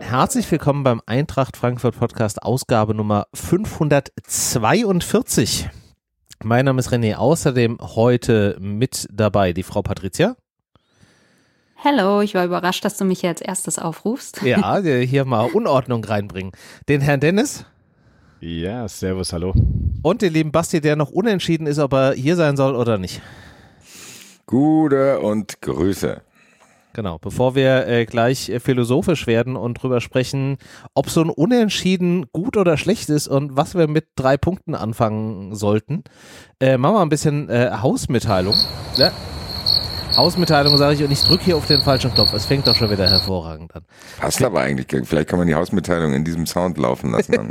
Herzlich willkommen beim Eintracht Frankfurt Podcast Ausgabe Nummer 542. Mein Name ist René, außerdem heute mit dabei die Frau Patricia. Hallo, ich war überrascht, dass du mich hier als erstes aufrufst. Ja, hier mal Unordnung reinbringen. Den Herrn Dennis. Ja, servus, hallo. Und den lieben Basti, der noch unentschieden ist, ob er hier sein soll oder nicht. Gute und Grüße. Genau, bevor wir äh, gleich äh, philosophisch werden und drüber sprechen, ob so ein Unentschieden gut oder schlecht ist und was wir mit drei Punkten anfangen sollten, äh, machen wir ein bisschen äh, Hausmitteilung. Ja? Hausmitteilung sage ich und ich drücke hier auf den falschen Knopf. Es fängt doch schon wieder hervorragend an. Passt aber eigentlich. Vielleicht kann man die Hausmitteilung in diesem Sound laufen lassen.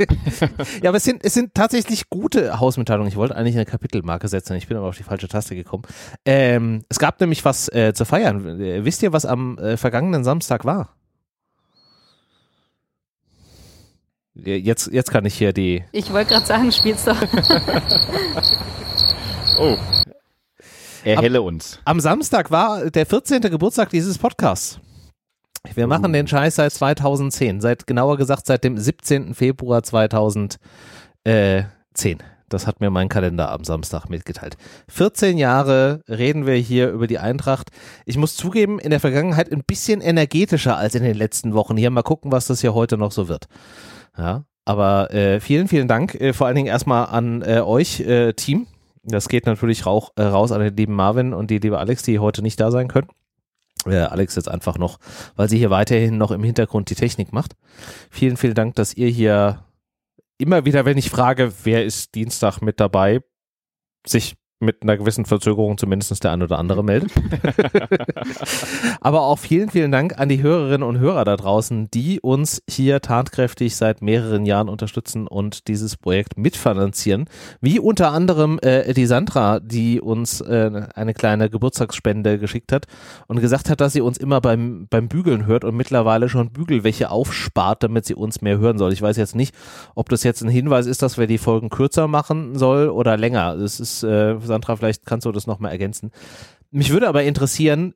ja, aber es sind, es sind tatsächlich gute Hausmitteilungen. Ich wollte eigentlich eine Kapitelmarke setzen. Ich bin aber auf die falsche Taste gekommen. Ähm, es gab nämlich was äh, zu feiern. Äh, wisst ihr, was am äh, vergangenen Samstag war? Jetzt, jetzt kann ich hier die. Ich wollte gerade sagen, spielst doch. oh, Erhelle uns. Am Samstag war der 14. Geburtstag dieses Podcasts. Wir machen den Scheiß seit 2010, seit genauer gesagt seit dem 17. Februar 2010. Das hat mir mein Kalender am Samstag mitgeteilt. 14 Jahre reden wir hier über die Eintracht. Ich muss zugeben, in der Vergangenheit ein bisschen energetischer als in den letzten Wochen. Hier mal gucken, was das hier heute noch so wird. Ja, aber äh, vielen, vielen Dank. Äh, vor allen Dingen erstmal an äh, euch, äh, Team. Das geht natürlich rauch, äh, raus an den lieben Marvin und die liebe Alex, die heute nicht da sein können. Äh, Alex jetzt einfach noch, weil sie hier weiterhin noch im Hintergrund die Technik macht. Vielen, vielen Dank, dass ihr hier immer wieder, wenn ich frage, wer ist Dienstag mit dabei, sich mit einer gewissen Verzögerung zumindest der ein oder andere meldet. Aber auch vielen, vielen Dank an die Hörerinnen und Hörer da draußen, die uns hier tatkräftig seit mehreren Jahren unterstützen und dieses Projekt mitfinanzieren. Wie unter anderem äh, die Sandra, die uns äh, eine kleine Geburtstagsspende geschickt hat und gesagt hat, dass sie uns immer beim, beim Bügeln hört und mittlerweile schon Bügelwäsche aufspart, damit sie uns mehr hören soll. Ich weiß jetzt nicht, ob das jetzt ein Hinweis ist, dass wir die Folgen kürzer machen soll oder länger. Es ist äh, Sandra, vielleicht kannst du das nochmal ergänzen. Mich würde aber interessieren,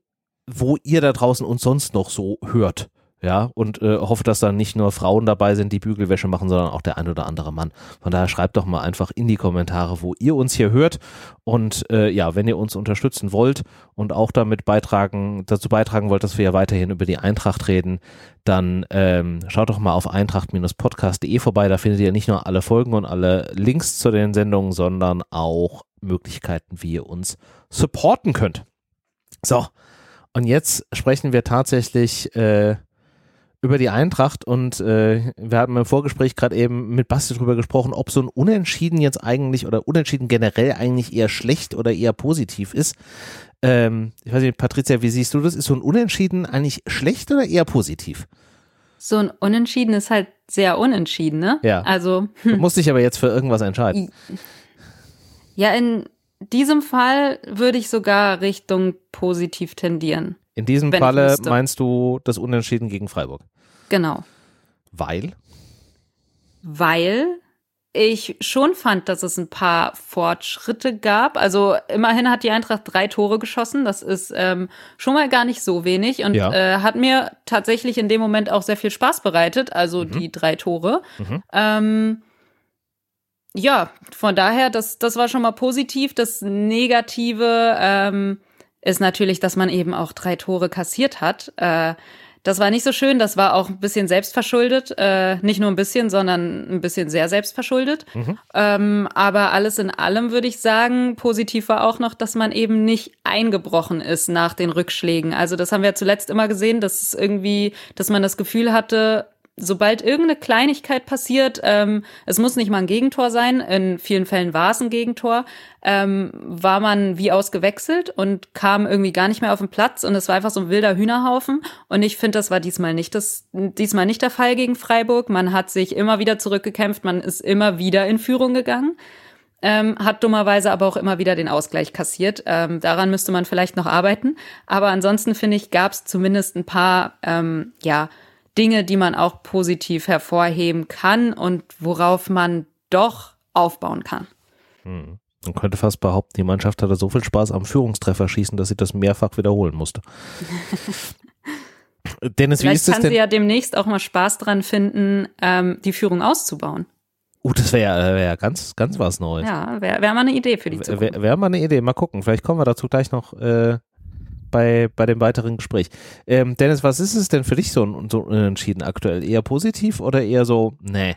wo ihr da draußen uns sonst noch so hört. Ja, und äh, hoffe, dass da nicht nur Frauen dabei sind, die Bügelwäsche machen, sondern auch der ein oder andere Mann. Von daher schreibt doch mal einfach in die Kommentare, wo ihr uns hier hört. Und äh, ja, wenn ihr uns unterstützen wollt und auch damit beitragen, dazu beitragen wollt, dass wir ja weiterhin über die Eintracht reden, dann ähm, schaut doch mal auf eintracht-podcast.de vorbei. Da findet ihr nicht nur alle Folgen und alle Links zu den Sendungen, sondern auch Möglichkeiten, wie ihr uns supporten könnt. So, und jetzt sprechen wir tatsächlich äh, über die Eintracht und äh, wir hatten im Vorgespräch gerade eben mit Basti drüber gesprochen, ob so ein Unentschieden jetzt eigentlich oder Unentschieden generell eigentlich eher schlecht oder eher positiv ist. Ähm, ich weiß nicht, Patricia, wie siehst du das? Ist so ein Unentschieden eigentlich schlecht oder eher positiv? So ein Unentschieden ist halt sehr unentschieden, ne? Ja. Also. Hm. Du musst dich aber jetzt für irgendwas entscheiden. Ja, in diesem Fall würde ich sogar Richtung positiv tendieren. In diesem Falle meinst du das Unentschieden gegen Freiburg? Genau. Weil? Weil ich schon fand, dass es ein paar Fortschritte gab. Also immerhin hat die Eintracht drei Tore geschossen. Das ist ähm, schon mal gar nicht so wenig und ja. äh, hat mir tatsächlich in dem Moment auch sehr viel Spaß bereitet. Also mhm. die drei Tore. Mhm. Ähm, ja, von daher, das, das war schon mal positiv. Das Negative ähm, ist natürlich, dass man eben auch drei Tore kassiert hat. Äh, das war nicht so schön, das war auch ein bisschen selbstverschuldet. Äh, nicht nur ein bisschen, sondern ein bisschen sehr selbstverschuldet. Mhm. Ähm, aber alles in allem würde ich sagen, positiv war auch noch, dass man eben nicht eingebrochen ist nach den Rückschlägen. Also das haben wir zuletzt immer gesehen, dass es irgendwie, dass man das Gefühl hatte, sobald irgendeine Kleinigkeit passiert, ähm, es muss nicht mal ein Gegentor sein, in vielen Fällen war es ein Gegentor, ähm, war man wie ausgewechselt und kam irgendwie gar nicht mehr auf den Platz und es war einfach so ein wilder Hühnerhaufen. Und ich finde, das war diesmal nicht das, diesmal nicht der Fall gegen Freiburg. Man hat sich immer wieder zurückgekämpft, man ist immer wieder in Führung gegangen. Ähm, hat dummerweise aber auch immer wieder den Ausgleich kassiert. Ähm, daran müsste man vielleicht noch arbeiten. Aber ansonsten finde ich, gab es zumindest ein paar, ähm, ja, Dinge, die man auch positiv hervorheben kann und worauf man doch aufbauen kann. Hm. Man könnte fast behaupten, die Mannschaft hatte so viel Spaß am Führungstreffer schießen, dass sie das mehrfach wiederholen musste. Dennis, Vielleicht wie ist das kann denn? sie ja demnächst auch mal Spaß dran finden, ähm, die Führung auszubauen. Uh, das wäre wär ganz, ganz was Neues. Ja, wäre wär mal eine Idee für die Zukunft. Wäre wär mal eine Idee. Mal gucken. Vielleicht kommen wir dazu gleich noch äh, bei, bei dem weiteren Gespräch. Ähm, Dennis, was ist es denn für dich so, so unentschieden aktuell? Eher positiv oder eher so, nee?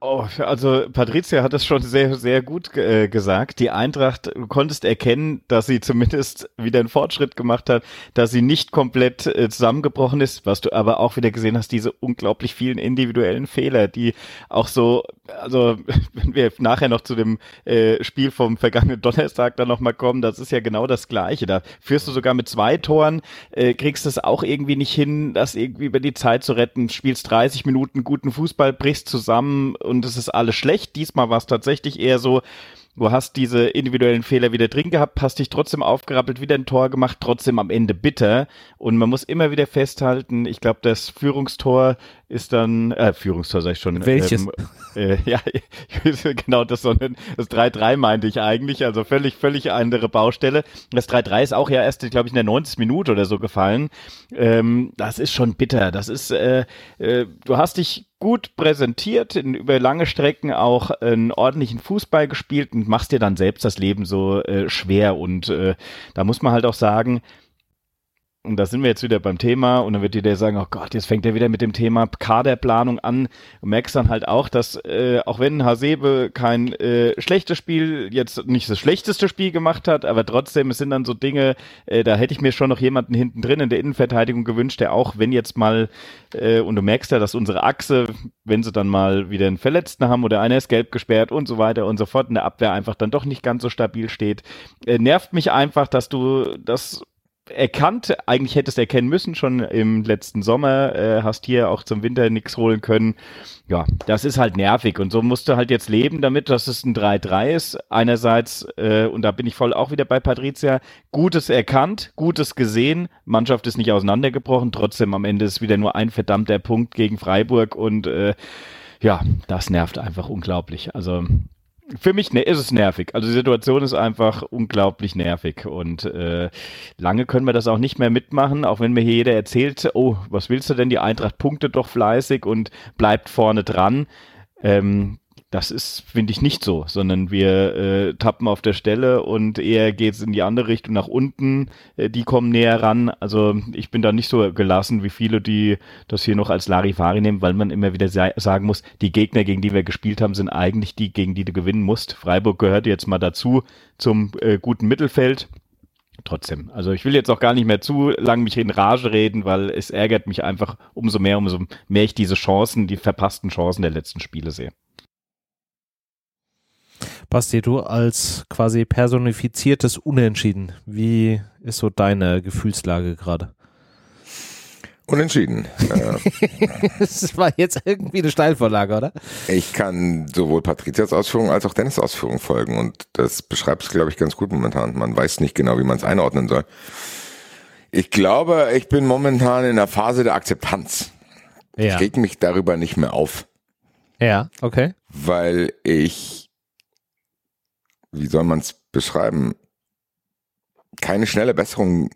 Oh, also Patricia hat es schon sehr, sehr gut äh, gesagt. Die Eintracht, du konntest erkennen, dass sie zumindest wieder einen Fortschritt gemacht hat, dass sie nicht komplett äh, zusammengebrochen ist, was du aber auch wieder gesehen hast, diese unglaublich vielen individuellen Fehler, die auch so, also wenn wir nachher noch zu dem äh, Spiel vom vergangenen Donnerstag dann nochmal kommen, das ist ja genau das Gleiche. Da führst du sogar mit zwei Toren, äh, kriegst es auch irgendwie nicht hin, das irgendwie über die Zeit zu retten, spielst 30 Minuten guten Fußball, brichst zusammen und es ist alles schlecht. Diesmal war es tatsächlich eher so, du hast diese individuellen Fehler wieder drin gehabt, hast dich trotzdem aufgerappelt, wieder ein Tor gemacht, trotzdem am Ende bitter. Und man muss immer wieder festhalten, ich glaube, das Führungstor ist dann, äh, Führungstor sag ich schon. Welches? Ähm, äh, ja, genau das, sondern das 3-3 meinte ich eigentlich, also völlig, völlig andere Baustelle. Das 3-3 ist auch ja erst, glaube ich, in der 90. Minute oder so gefallen. Ähm, das ist schon bitter. Das ist, äh, äh, du hast dich gut präsentiert, in, über lange Strecken auch einen ordentlichen Fußball gespielt und machst dir dann selbst das Leben so äh, schwer. Und äh, da muss man halt auch sagen, und da sind wir jetzt wieder beim Thema und dann wird jeder sagen, oh Gott, jetzt fängt er wieder mit dem Thema Kaderplanung an. Du merkst dann halt auch, dass äh, auch wenn Hasebe kein äh, schlechtes Spiel, jetzt nicht das schlechteste Spiel gemacht hat, aber trotzdem, es sind dann so Dinge, äh, da hätte ich mir schon noch jemanden hinten drin in der Innenverteidigung gewünscht, der auch, wenn jetzt mal, äh, und du merkst ja, dass unsere Achse, wenn sie dann mal wieder einen Verletzten haben oder einer ist gelb gesperrt und so weiter und so fort, in der Abwehr einfach dann doch nicht ganz so stabil steht, äh, nervt mich einfach, dass du das erkannt, eigentlich hättest erkennen müssen, schon im letzten Sommer, äh, hast hier auch zum Winter nichts holen können. Ja, das ist halt nervig und so musst du halt jetzt leben damit, dass es ein 3-3 ist. Einerseits, äh, und da bin ich voll auch wieder bei Patricia, Gutes erkannt, Gutes gesehen, Mannschaft ist nicht auseinandergebrochen, trotzdem am Ende ist wieder nur ein verdammter Punkt gegen Freiburg und äh, ja, das nervt einfach unglaublich. Also für mich ne, ist es nervig. Also die Situation ist einfach unglaublich nervig und äh, lange können wir das auch nicht mehr mitmachen, auch wenn mir hier jeder erzählt, oh, was willst du denn, die Eintracht punktet doch fleißig und bleibt vorne dran. Ähm, das ist, finde ich, nicht so, sondern wir äh, tappen auf der Stelle und eher geht es in die andere Richtung nach unten. Äh, die kommen näher ran. Also ich bin da nicht so gelassen wie viele, die das hier noch als Larifari nehmen, weil man immer wieder sa sagen muss, die Gegner, gegen die wir gespielt haben, sind eigentlich die, gegen die du gewinnen musst. Freiburg gehört jetzt mal dazu zum äh, guten Mittelfeld. Trotzdem, also ich will jetzt auch gar nicht mehr zu lang mich in Rage reden, weil es ärgert mich einfach umso mehr, umso mehr ich diese Chancen, die verpassten Chancen der letzten Spiele sehe. Basti, du als quasi personifiziertes Unentschieden, wie ist so deine Gefühlslage gerade? Unentschieden. Äh, Das war jetzt irgendwie eine Steilvorlage, oder? ich kann sowohl Patrizias Ausführung als auch Dennis Ausführung folgen und das beschreibt es, glaube ich, ganz gut momentan. Man weiß nicht genau, wie man es einordnen soll. Ich glaube, ich bin momentan in der Phase der Akzeptanz. Ich Ja. reg mich darüber nicht mehr auf, Ja, okay. weil ich, wie soll man es beschreiben, keine schnelle Besserung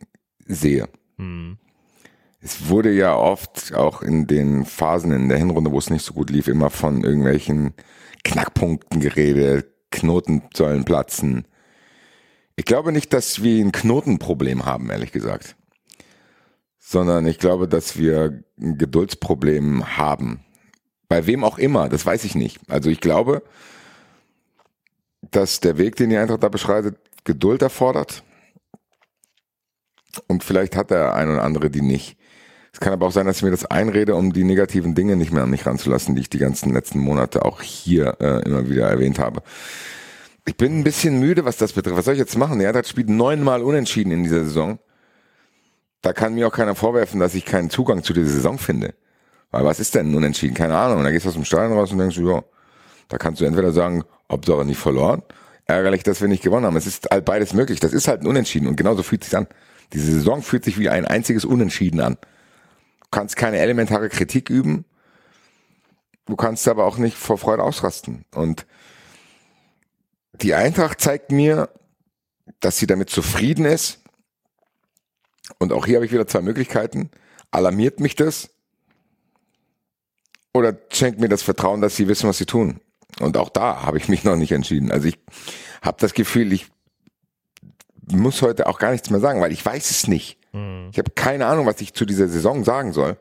sehe. Hm. Es wurde ja oft auch in den Phasen in der Hinrunde, wo es nicht so gut lief, immer von irgendwelchen Knackpunkten geredet, Knoten sollen platzen. Ich glaube nicht, dass wir ein Knotenproblem haben, ehrlich gesagt. Sondern ich glaube, dass wir ein Geduldsproblem haben. Bei wem auch immer, das weiß ich nicht. Also ich glaube, dass der Weg, den die Eintracht da beschreitet, Geduld erfordert. Und vielleicht hat der ein oder andere die nicht. Es kann aber auch sein, dass ich mir das einrede, um die negativen Dinge nicht mehr an mich ranzulassen, die ich die ganzen letzten Monate auch hier äh, immer wieder erwähnt habe. Ich bin ein bisschen müde, was das betrifft. Was soll ich jetzt machen? Die Eintracht spielt neunmal unentschieden in dieser Saison. Da kann mir auch keiner vorwerfen, dass ich keinen Zugang zu dieser Saison finde. Weil was ist denn unentschieden? Keine Ahnung. Und dann gehst du aus dem Stadion raus und denkst ja, da kannst du entweder sagen, Hauptsache nicht verloren, ärgerlich, dass wir nicht gewonnen haben. Es ist halt beides möglich. Das ist halt ein Unentschieden und genauso fühlt sich an. Diese Saison fühlt sich wie ein einziges Unentschieden an. kannst keine elementare Kritik üben. Du kannst aber auch nicht vor Freude ausrasten. Und die Eintracht zeigt mir, dass sie damit zufrieden ist. Und auch hier habe ich wieder zwei Möglichkeiten. Alarmiert mich das? Oder schenkt mir das Vertrauen, dass sie wissen, was sie tun? Und auch da habe ich mich noch nicht entschieden. Also ich habe das Gefühl, ich muss heute auch gar nichts mehr sagen, weil ich weiß es nicht. Mhm. Ich habe keine Ahnung, was ich zu dieser Saison sagen soll.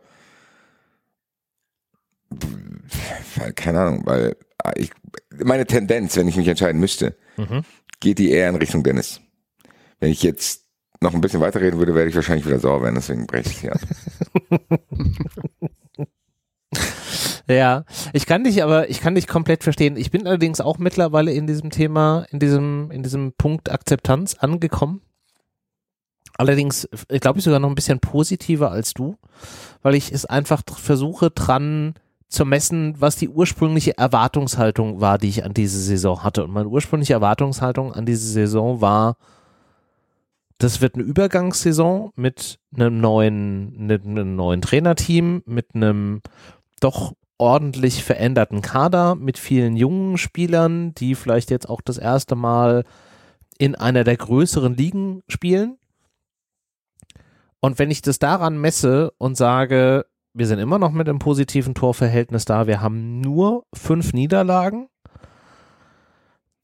Keine Ahnung, weil ich, meine Tendenz, wenn ich mich entscheiden müsste, mhm. geht die eher in Richtung Dennis. Wenn ich jetzt noch ein bisschen weiterreden würde, werde ich wahrscheinlich wieder sauer werden, deswegen breche ich hier ab. Ja, ich kann dich aber, ich kann dich komplett verstehen. Ich bin allerdings auch mittlerweile in diesem Thema, in diesem, in diesem Punkt Akzeptanz angekommen. Allerdings, glaube ich, sogar noch ein bisschen positiver als du, weil ich es einfach versuche dran zu messen, was die ursprüngliche Erwartungshaltung war, die ich an diese Saison hatte. Und meine ursprüngliche Erwartungshaltung an diese Saison war, das wird eine Übergangssaison mit einem neuen, mit einem neuen Trainerteam, mit einem doch ordentlich veränderten Kader mit vielen jungen Spielern, die vielleicht jetzt auch das erste Mal in einer der größeren Ligen spielen. Und wenn ich das daran messe und sage, wir sind immer noch mit einem positiven Torverhältnis da, wir haben nur fünf Niederlagen,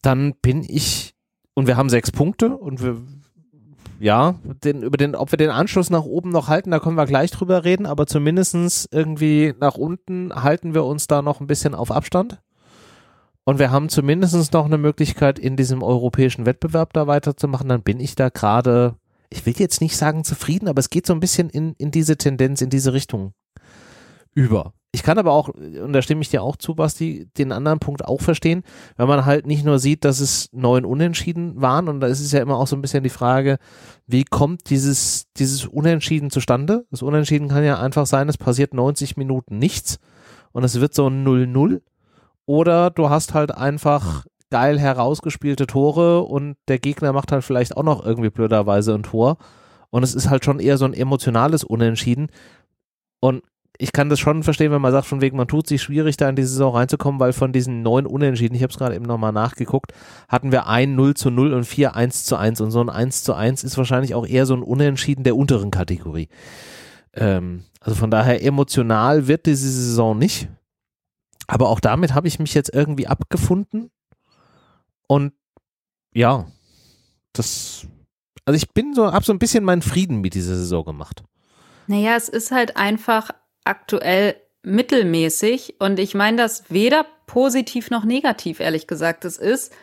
dann bin ich, und wir haben sechs Punkte und wir, ja, den, über den, ob wir den Anschluss nach oben noch halten, da können wir gleich drüber reden, aber zumindestens irgendwie nach unten halten wir uns da noch ein bisschen auf Abstand. Und wir haben zumindestens noch eine Möglichkeit, in diesem europäischen Wettbewerb da weiterzumachen. Dann bin ich da gerade, ich will jetzt nicht sagen zufrieden, aber es geht so ein bisschen in, in diese Tendenz, in diese Richtung über. Ich kann aber auch, und da stimme ich dir auch zu, Basti, den anderen Punkt auch verstehen, wenn man halt nicht nur sieht, dass es neun Unentschieden waren, und da ist es ja immer auch so ein bisschen die Frage, wie kommt dieses, dieses Unentschieden zustande? Das Unentschieden kann ja einfach sein, es passiert 90 Minuten nichts und es wird so ein 0-0. Oder du hast halt einfach geil herausgespielte Tore und der Gegner macht halt vielleicht auch noch irgendwie blöderweise ein Tor. Und es ist halt schon eher so ein emotionales Unentschieden. Und ich kann das schon verstehen, wenn man sagt, von wegen, man tut sich schwierig, da in die Saison reinzukommen, weil von diesen neun Unentschieden, ich habe es gerade eben nochmal nachgeguckt, hatten wir ein 0 zu 0 und vier 1 zu 1 und so ein 1 zu 1 ist wahrscheinlich auch eher so ein Unentschieden der unteren Kategorie. Ähm, also von daher emotional wird diese Saison nicht, aber auch damit habe ich mich jetzt irgendwie abgefunden und ja, das, also ich bin so, habe so ein bisschen meinen Frieden mit dieser Saison gemacht. Naja, es ist halt einfach aktuell mittelmäßig und ich meine das weder positiv noch negativ, ehrlich gesagt. Es ist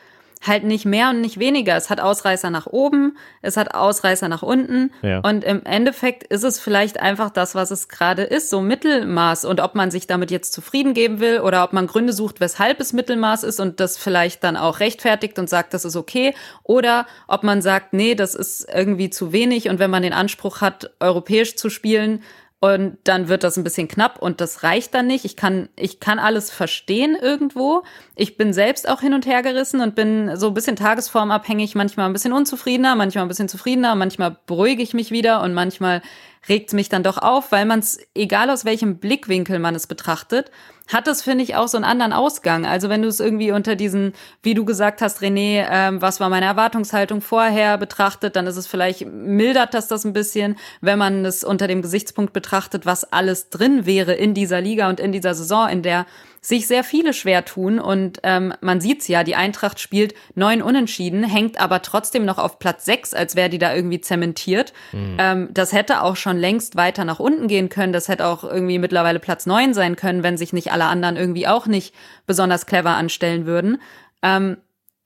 halt nicht mehr und nicht weniger. Es hat Ausreißer nach oben, es hat Ausreißer nach unten ja. und im Endeffekt ist es vielleicht einfach das, was es gerade ist, so Mittelmaß und ob man sich damit jetzt zufrieden geben will oder ob man Gründe sucht, weshalb es Mittelmaß ist und das vielleicht dann auch rechtfertigt und sagt, das ist okay oder ob man sagt, nee, das ist irgendwie zu wenig und wenn man den Anspruch hat, europäisch zu spielen, und dann wird das ein bisschen knapp und das reicht dann nicht. Ich kann, ich kann alles verstehen irgendwo. Ich bin selbst auch hin und her gerissen und bin so ein bisschen tagesformabhängig, manchmal ein bisschen unzufriedener, manchmal ein bisschen zufriedener, manchmal beruhige ich mich wieder und manchmal regt mich dann doch auf, weil man es, egal aus welchem Blickwinkel man es betrachtet, hat es, finde ich, auch so einen anderen Ausgang. Also wenn du es irgendwie unter diesen, wie du gesagt hast, René, ähm, was war meine Erwartungshaltung vorher betrachtet, dann ist es vielleicht, mildert das das ein bisschen. Wenn man es unter dem Gesichtspunkt betrachtet, was alles drin wäre in dieser Liga und in dieser Saison, in der sich sehr viele schwer tun. Und ähm, man sieht's ja, die Eintracht spielt neun Unentschieden, hängt aber trotzdem noch auf Platz sechs, als wäre die da irgendwie zementiert. Mhm. Ähm, das hätte auch schon längst weiter nach unten gehen können. Das hätte auch irgendwie mittlerweile Platz neun sein können, wenn sich nicht alle anderen irgendwie auch nicht besonders clever anstellen würden. Ähm,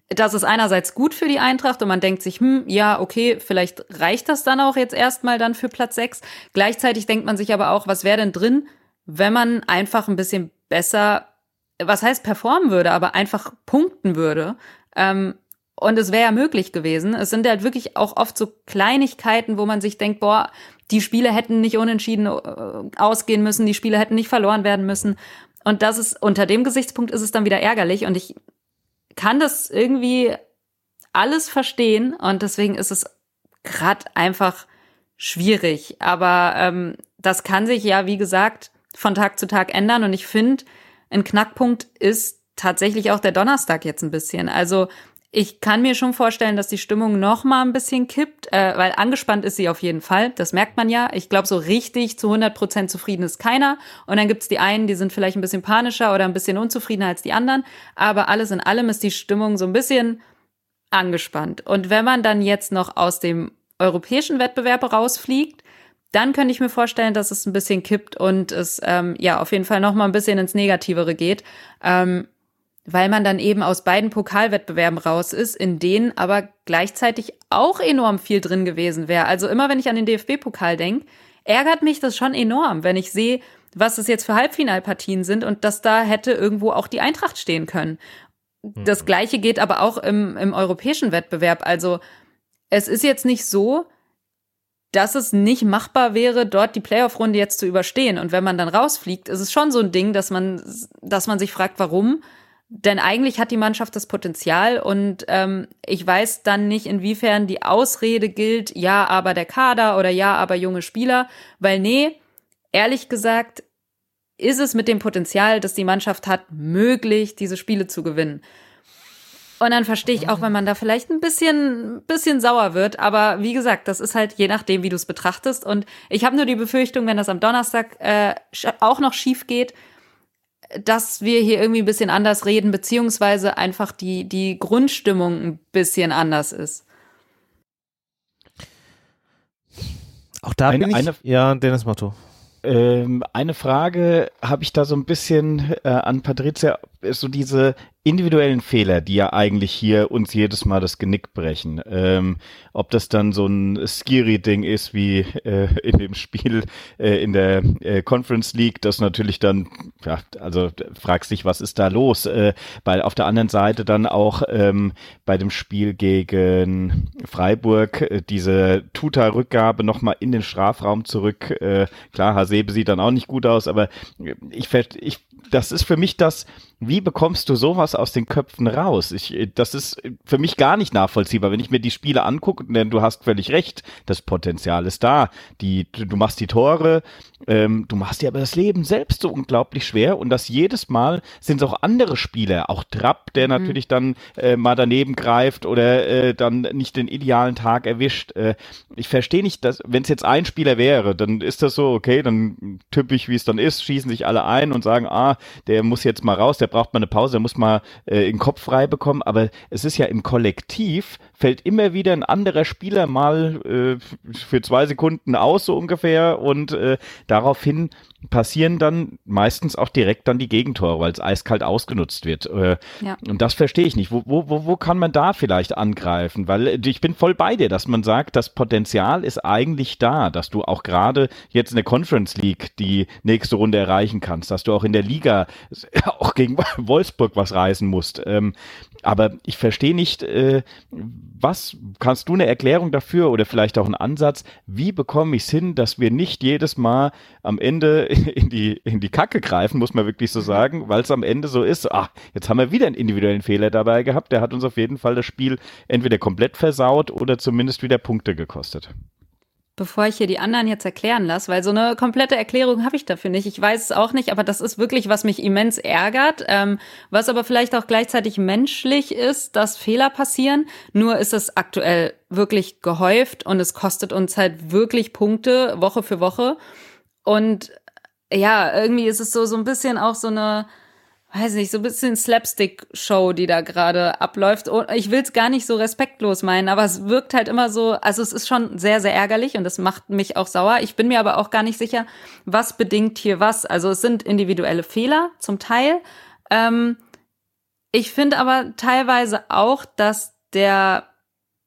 das ist einerseits gut für die Eintracht und man denkt sich, hm, ja, okay, vielleicht reicht das dann auch jetzt erstmal dann für Platz sechs. Gleichzeitig denkt man sich aber auch, was wäre denn drin, wenn man einfach ein bisschen besser, was heißt performen würde, aber einfach punkten würde. Ähm, und es wäre ja möglich gewesen. Es sind halt wirklich auch oft so Kleinigkeiten, wo man sich denkt, boah, die Spiele hätten nicht unentschieden äh, ausgehen müssen, die Spiele hätten nicht verloren werden müssen. Und das ist, unter dem Gesichtspunkt ist es dann wieder ärgerlich und ich kann das irgendwie alles verstehen und deswegen ist es gerade einfach schwierig. Aber ähm, das kann sich ja, wie gesagt, von Tag zu Tag ändern. Und ich finde, ein Knackpunkt ist tatsächlich auch der Donnerstag jetzt ein bisschen. Also ich kann mir schon vorstellen, dass die Stimmung noch mal ein bisschen kippt, äh, weil angespannt ist sie auf jeden Fall. Das merkt man ja. Ich glaube, so richtig zu 100 Prozent zufrieden ist keiner. Und dann gibt's die einen, die sind vielleicht ein bisschen panischer oder ein bisschen unzufriedener als die anderen. Aber alles in allem ist die Stimmung so ein bisschen angespannt. Und wenn man dann jetzt noch aus dem europäischen Wettbewerb rausfliegt, dann könnte ich mir vorstellen, dass es ein bisschen kippt und es ähm, ja auf jeden Fall noch mal ein bisschen ins Negativere geht. Ähm, weil man dann eben aus beiden Pokalwettbewerben raus ist, in denen aber gleichzeitig auch enorm viel drin gewesen wäre. Also immer wenn ich an den DFB-Pokal denke, ärgert mich das schon enorm, wenn ich sehe, was es jetzt für Halbfinalpartien sind und dass da hätte irgendwo auch die Eintracht stehen können. Das mhm. gleiche geht aber auch im, im europäischen Wettbewerb. Also es ist jetzt nicht so, dass es nicht machbar wäre, dort die Playoff-Runde jetzt zu überstehen. Und wenn man dann rausfliegt, ist es schon so ein Ding, dass man, dass man sich fragt, warum denn eigentlich hat die Mannschaft das Potenzial und ähm, ich weiß dann nicht, inwiefern die Ausrede gilt, ja, aber der Kader oder ja, aber junge Spieler, weil nee, ehrlich gesagt, ist es mit dem Potenzial, das die Mannschaft hat, möglich, diese Spiele zu gewinnen. Und dann verstehe ich auch, wenn man da vielleicht ein bisschen, bisschen sauer wird. Aber wie gesagt, das ist halt je nachdem, wie du es betrachtest. Und ich habe nur die Befürchtung, wenn das am Donnerstag äh, auch noch schief geht, dass wir hier irgendwie ein bisschen anders reden, beziehungsweise einfach die, die Grundstimmung ein bisschen anders ist. Auch da eine, bin ich, eine, ja, Dennis Motto. Ähm, eine Frage habe ich da so ein bisschen äh, an Patricia, so diese individuellen Fehler, die ja eigentlich hier uns jedes Mal das Genick brechen. Ähm, ob das dann so ein Skiri-Ding ist wie äh, in dem Spiel äh, in der äh, Conference League, das natürlich dann, ja, also fragst dich, was ist da los? Äh, weil auf der anderen Seite dann auch ähm, bei dem Spiel gegen Freiburg äh, diese Tuta-Rückgabe nochmal in den Strafraum zurück. Äh, klar, Hasebe sieht dann auch nicht gut aus, aber ich, ich das ist für mich das, wie bekommst du sowas aus den Köpfen raus? Ich, das ist für mich gar nicht nachvollziehbar. Wenn ich mir die Spiele angucke, denn du hast völlig recht, das Potenzial ist da. Die, du machst die Tore, ähm, du machst dir aber das Leben selbst so unglaublich schwer und das jedes Mal sind es auch andere Spieler, auch Trapp, der mhm. natürlich dann äh, mal daneben greift oder äh, dann nicht den idealen Tag erwischt. Äh, ich verstehe nicht, dass, wenn es jetzt ein Spieler wäre, dann ist das so, okay, dann typisch, wie es dann ist, schießen sich alle ein und sagen, ah, der muss jetzt mal raus, der braucht mal eine Pause, der muss mal äh, den Kopf frei bekommen. Aber es ist ja im Kollektiv, fällt immer wieder ein anderer Spieler mal äh, für zwei Sekunden aus, so ungefähr. Und äh, daraufhin passieren dann meistens auch direkt dann die Gegentore, weil es eiskalt ausgenutzt wird. Äh, ja. Und das verstehe ich nicht. Wo, wo, wo kann man da vielleicht angreifen? Weil äh, ich bin voll bei dir, dass man sagt, das Potenzial ist eigentlich da, dass du auch gerade jetzt in der Conference League die nächste Runde erreichen kannst, dass du auch in der Liga auch gegen Wolfsburg was reißen musst. Ähm, aber ich verstehe nicht, äh, was, kannst du eine Erklärung dafür oder vielleicht auch einen Ansatz, wie bekomme ich es hin, dass wir nicht jedes Mal am Ende in die, in die Kacke greifen, muss man wirklich so sagen, weil es am Ende so ist, ach, jetzt haben wir wieder einen individuellen Fehler dabei gehabt, der hat uns auf jeden Fall das Spiel entweder komplett versaut oder zumindest wieder Punkte gekostet bevor ich hier die anderen jetzt erklären lasse, weil so eine komplette Erklärung habe ich dafür nicht. Ich weiß es auch nicht, aber das ist wirklich, was mich immens ärgert, ähm, was aber vielleicht auch gleichzeitig menschlich ist, dass Fehler passieren. Nur ist es aktuell wirklich gehäuft und es kostet uns halt wirklich Punkte Woche für Woche. Und ja, irgendwie ist es so, so ein bisschen auch so eine, weiß nicht, so ein bisschen Slapstick-Show, die da gerade abläuft. Und ich will es gar nicht so respektlos meinen, aber es wirkt halt immer so, also es ist schon sehr, sehr ärgerlich und das macht mich auch sauer. Ich bin mir aber auch gar nicht sicher, was bedingt hier was. Also es sind individuelle Fehler zum Teil. Ähm, ich finde aber teilweise auch, dass der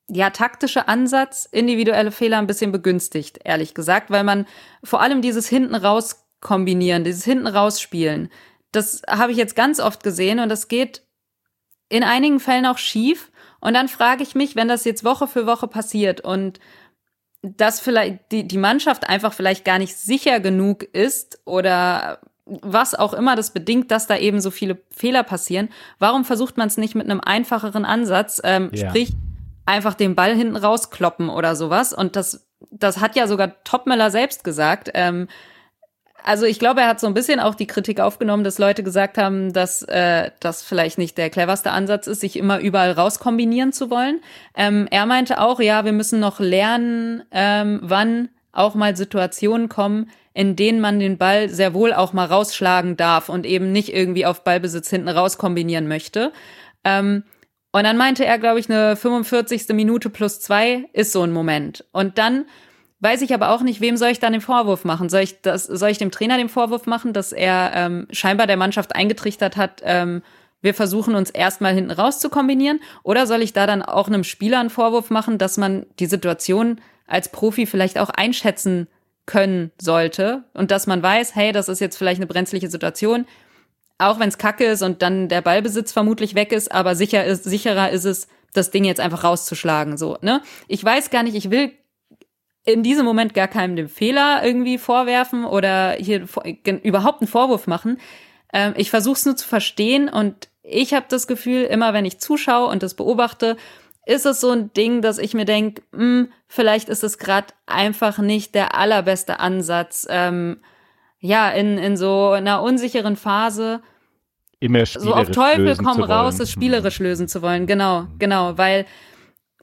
ja, taktische Ansatz individuelle Fehler ein bisschen begünstigt, ehrlich gesagt, weil man vor allem dieses hinten raus kombinieren, dieses hinten rausspielen, das habe ich jetzt ganz oft gesehen und das geht in einigen Fällen auch schief. Und dann frage ich mich, wenn das jetzt Woche für Woche passiert und dass vielleicht die, die Mannschaft einfach vielleicht gar nicht sicher genug ist oder was auch immer das bedingt, dass da eben so viele Fehler passieren. Warum versucht man es nicht mit einem einfacheren Ansatz, ähm, ja. sprich einfach den Ball hinten rauskloppen oder sowas und das das hat ja sogar Topmüller selbst gesagt. Ähm, also ich glaube, er hat so ein bisschen auch die Kritik aufgenommen, dass Leute gesagt haben, dass äh, das vielleicht nicht der cleverste Ansatz ist, sich immer überall rauskombinieren zu wollen. Ähm, er meinte auch, ja, wir müssen noch lernen, ähm, wann auch mal Situationen kommen, in denen man den Ball sehr wohl auch mal rausschlagen darf und eben nicht irgendwie auf Ballbesitz hinten raus kombinieren möchte. Ähm, und dann meinte er, glaube ich, eine 45. Minute plus zwei ist so ein Moment. Und dann weiß ich aber auch nicht, wem soll ich dann den Vorwurf machen? Soll ich das, soll ich dem Trainer den Vorwurf machen, dass er ähm, scheinbar der Mannschaft eingetrichtert hat, ähm, wir versuchen uns erstmal hinten raus zu kombinieren? Oder soll ich da dann auch einem Spieler einen Vorwurf machen, dass man die Situation als Profi vielleicht auch einschätzen können sollte und dass man weiß, hey, das ist jetzt vielleicht eine brenzliche Situation, auch wenn es kacke ist und dann der Ballbesitz vermutlich weg ist, aber sicher ist, sicherer ist es, das Ding jetzt einfach rauszuschlagen, so, ne? Ich weiß gar nicht, ich will in diesem Moment gar keinem den Fehler irgendwie vorwerfen oder hier überhaupt einen Vorwurf machen. Ähm, ich versuche es nur zu verstehen und ich habe das Gefühl, immer wenn ich zuschaue und das beobachte, ist es so ein Ding, dass ich mir denke, hm, vielleicht ist es gerade einfach nicht der allerbeste Ansatz, ähm, ja, in, in so einer unsicheren Phase immer so auf Teufel komm raus, es spielerisch mhm. lösen zu wollen. Genau, genau, weil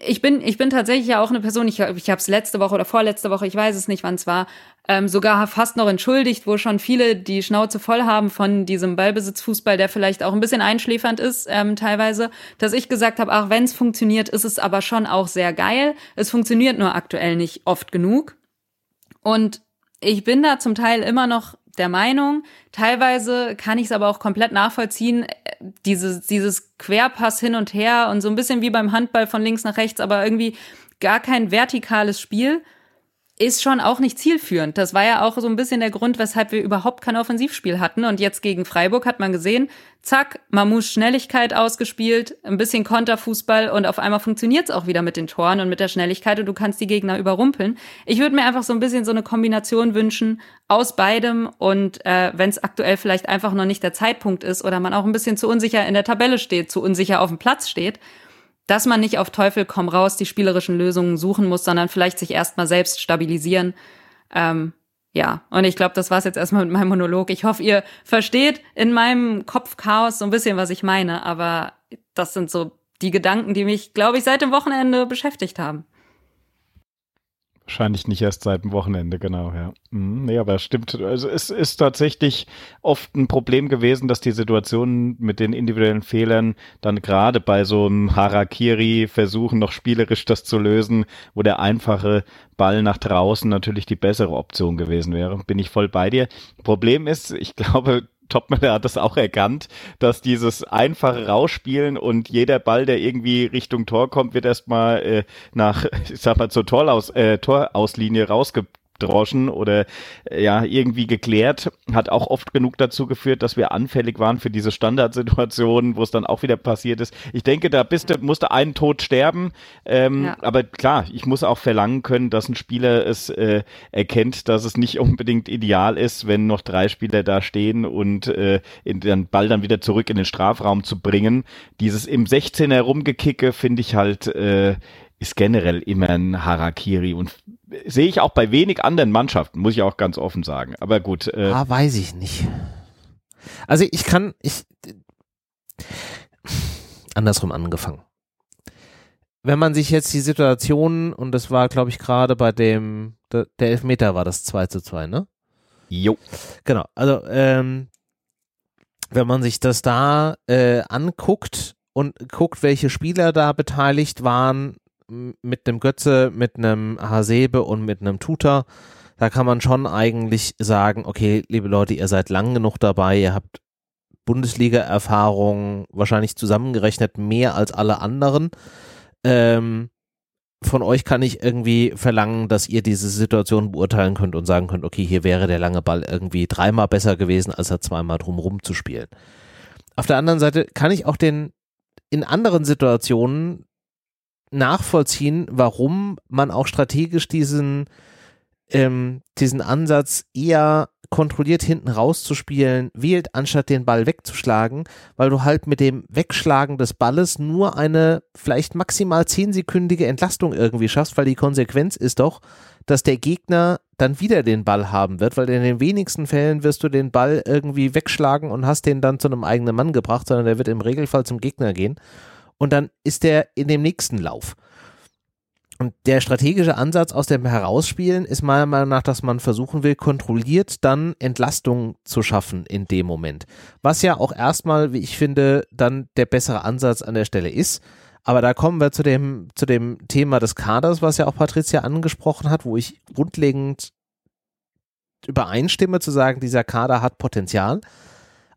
ich bin, ich bin tatsächlich ja auch eine Person, ich, ich habe es letzte Woche oder vorletzte Woche, ich weiß es nicht, wann es war, ähm, sogar fast noch entschuldigt, wo schon viele die Schnauze voll haben von diesem Ballbesitzfußball, der vielleicht auch ein bisschen einschläfernd ist ähm, teilweise, dass ich gesagt habe, ach, wenn es funktioniert, ist es aber schon auch sehr geil. Es funktioniert nur aktuell nicht oft genug. Und ich bin da zum Teil immer noch der Meinung. Teilweise kann ich es aber auch komplett nachvollziehen, dieses, dieses Querpass hin und her und so ein bisschen wie beim Handball von links nach rechts, aber irgendwie gar kein vertikales Spiel ist schon auch nicht zielführend. Das war ja auch so ein bisschen der Grund, weshalb wir überhaupt kein Offensivspiel hatten. Und jetzt gegen Freiburg hat man gesehen, zack, Mamus Schnelligkeit ausgespielt, ein bisschen Konterfußball und auf einmal funktioniert's auch wieder mit den Toren und mit der Schnelligkeit und du kannst die Gegner überrumpeln. Ich würde mir einfach so ein bisschen so eine Kombination wünschen aus beidem und äh, wenn es aktuell vielleicht einfach noch nicht der Zeitpunkt ist oder man auch ein bisschen zu unsicher in der Tabelle steht, zu unsicher auf dem Platz steht, dass man nicht auf Teufel komm raus die spielerischen Lösungen suchen muss, sondern vielleicht sich erstmal selbst stabilisieren. Ähm, ja, und ich glaube, das war's jetzt erstmal mit meinem Monolog. Ich hoffe, ihr versteht in meinem Kopfchaos so ein bisschen, was ich meine, aber das sind so die Gedanken, die mich, glaube ich, seit dem Wochenende beschäftigt haben. Wahrscheinlich nicht erst seit dem Wochenende, genau, ja. Mhm, nee, aber stimmt. Also es ist tatsächlich oft ein Problem gewesen, dass die Situationen mit den individuellen Fehlern dann gerade bei so einem Harakiri versuchen, noch spielerisch das zu lösen, wo der einfache Ball nach draußen natürlich die bessere Option gewesen wäre. Bin ich voll bei dir. Problem ist, ich glaube, Topmüller hat das auch erkannt, dass dieses einfache Rausspielen und jeder Ball, der irgendwie Richtung Tor kommt, wird erstmal äh, nach, ich sag mal, zur Toraus, äh, Torauslinie rausge abgedroschen oder äh, ja irgendwie geklärt, hat auch oft genug dazu geführt, dass wir anfällig waren für diese Standardsituationen, wo es dann auch wieder passiert ist. Ich denke, da bist du, musste einen Tod sterben, ähm, ja. aber klar, ich muss auch verlangen können, dass ein Spieler es äh, erkennt, dass es nicht unbedingt ideal ist, wenn noch drei Spieler da stehen und äh, in den Ball dann wieder zurück in den Strafraum zu bringen. Dieses im 16er herumgekicke finde ich halt äh, ist generell immer ein Harakiri und sehe ich auch bei wenig anderen Mannschaften, muss ich auch ganz offen sagen. Aber gut. Äh, ah, weiß ich nicht. Also ich kann, ich andersrum angefangen. Wenn man sich jetzt die Situation, und das war, glaube ich, gerade bei dem, der Elfmeter war das 2 zu 2, ne? Jo. Genau, also ähm, wenn man sich das da äh, anguckt und guckt, welche Spieler da beteiligt waren, mit einem Götze, mit einem Hasebe und mit einem Tutor, da kann man schon eigentlich sagen, okay, liebe Leute, ihr seid lang genug dabei, ihr habt Bundesliga-Erfahrung wahrscheinlich zusammengerechnet mehr als alle anderen. Ähm, von euch kann ich irgendwie verlangen, dass ihr diese Situation beurteilen könnt und sagen könnt, okay, hier wäre der lange Ball irgendwie dreimal besser gewesen, als er zweimal drumrum zu spielen. Auf der anderen Seite kann ich auch den in anderen Situationen nachvollziehen, warum man auch strategisch diesen, ähm, diesen Ansatz eher kontrolliert hinten rauszuspielen wählt, anstatt den Ball wegzuschlagen, weil du halt mit dem Wegschlagen des Balles nur eine vielleicht maximal zehnsekündige Entlastung irgendwie schaffst, weil die Konsequenz ist doch, dass der Gegner dann wieder den Ball haben wird, weil in den wenigsten Fällen wirst du den Ball irgendwie wegschlagen und hast den dann zu einem eigenen Mann gebracht, sondern der wird im Regelfall zum Gegner gehen und dann ist der in dem nächsten Lauf. Und der strategische Ansatz aus dem Herausspielen ist meiner Meinung nach, dass man versuchen will, kontrolliert dann Entlastung zu schaffen in dem Moment. Was ja auch erstmal, wie ich finde, dann der bessere Ansatz an der Stelle ist. Aber da kommen wir zu dem, zu dem Thema des Kaders, was ja auch Patricia angesprochen hat, wo ich grundlegend übereinstimme zu sagen, dieser Kader hat Potenzial.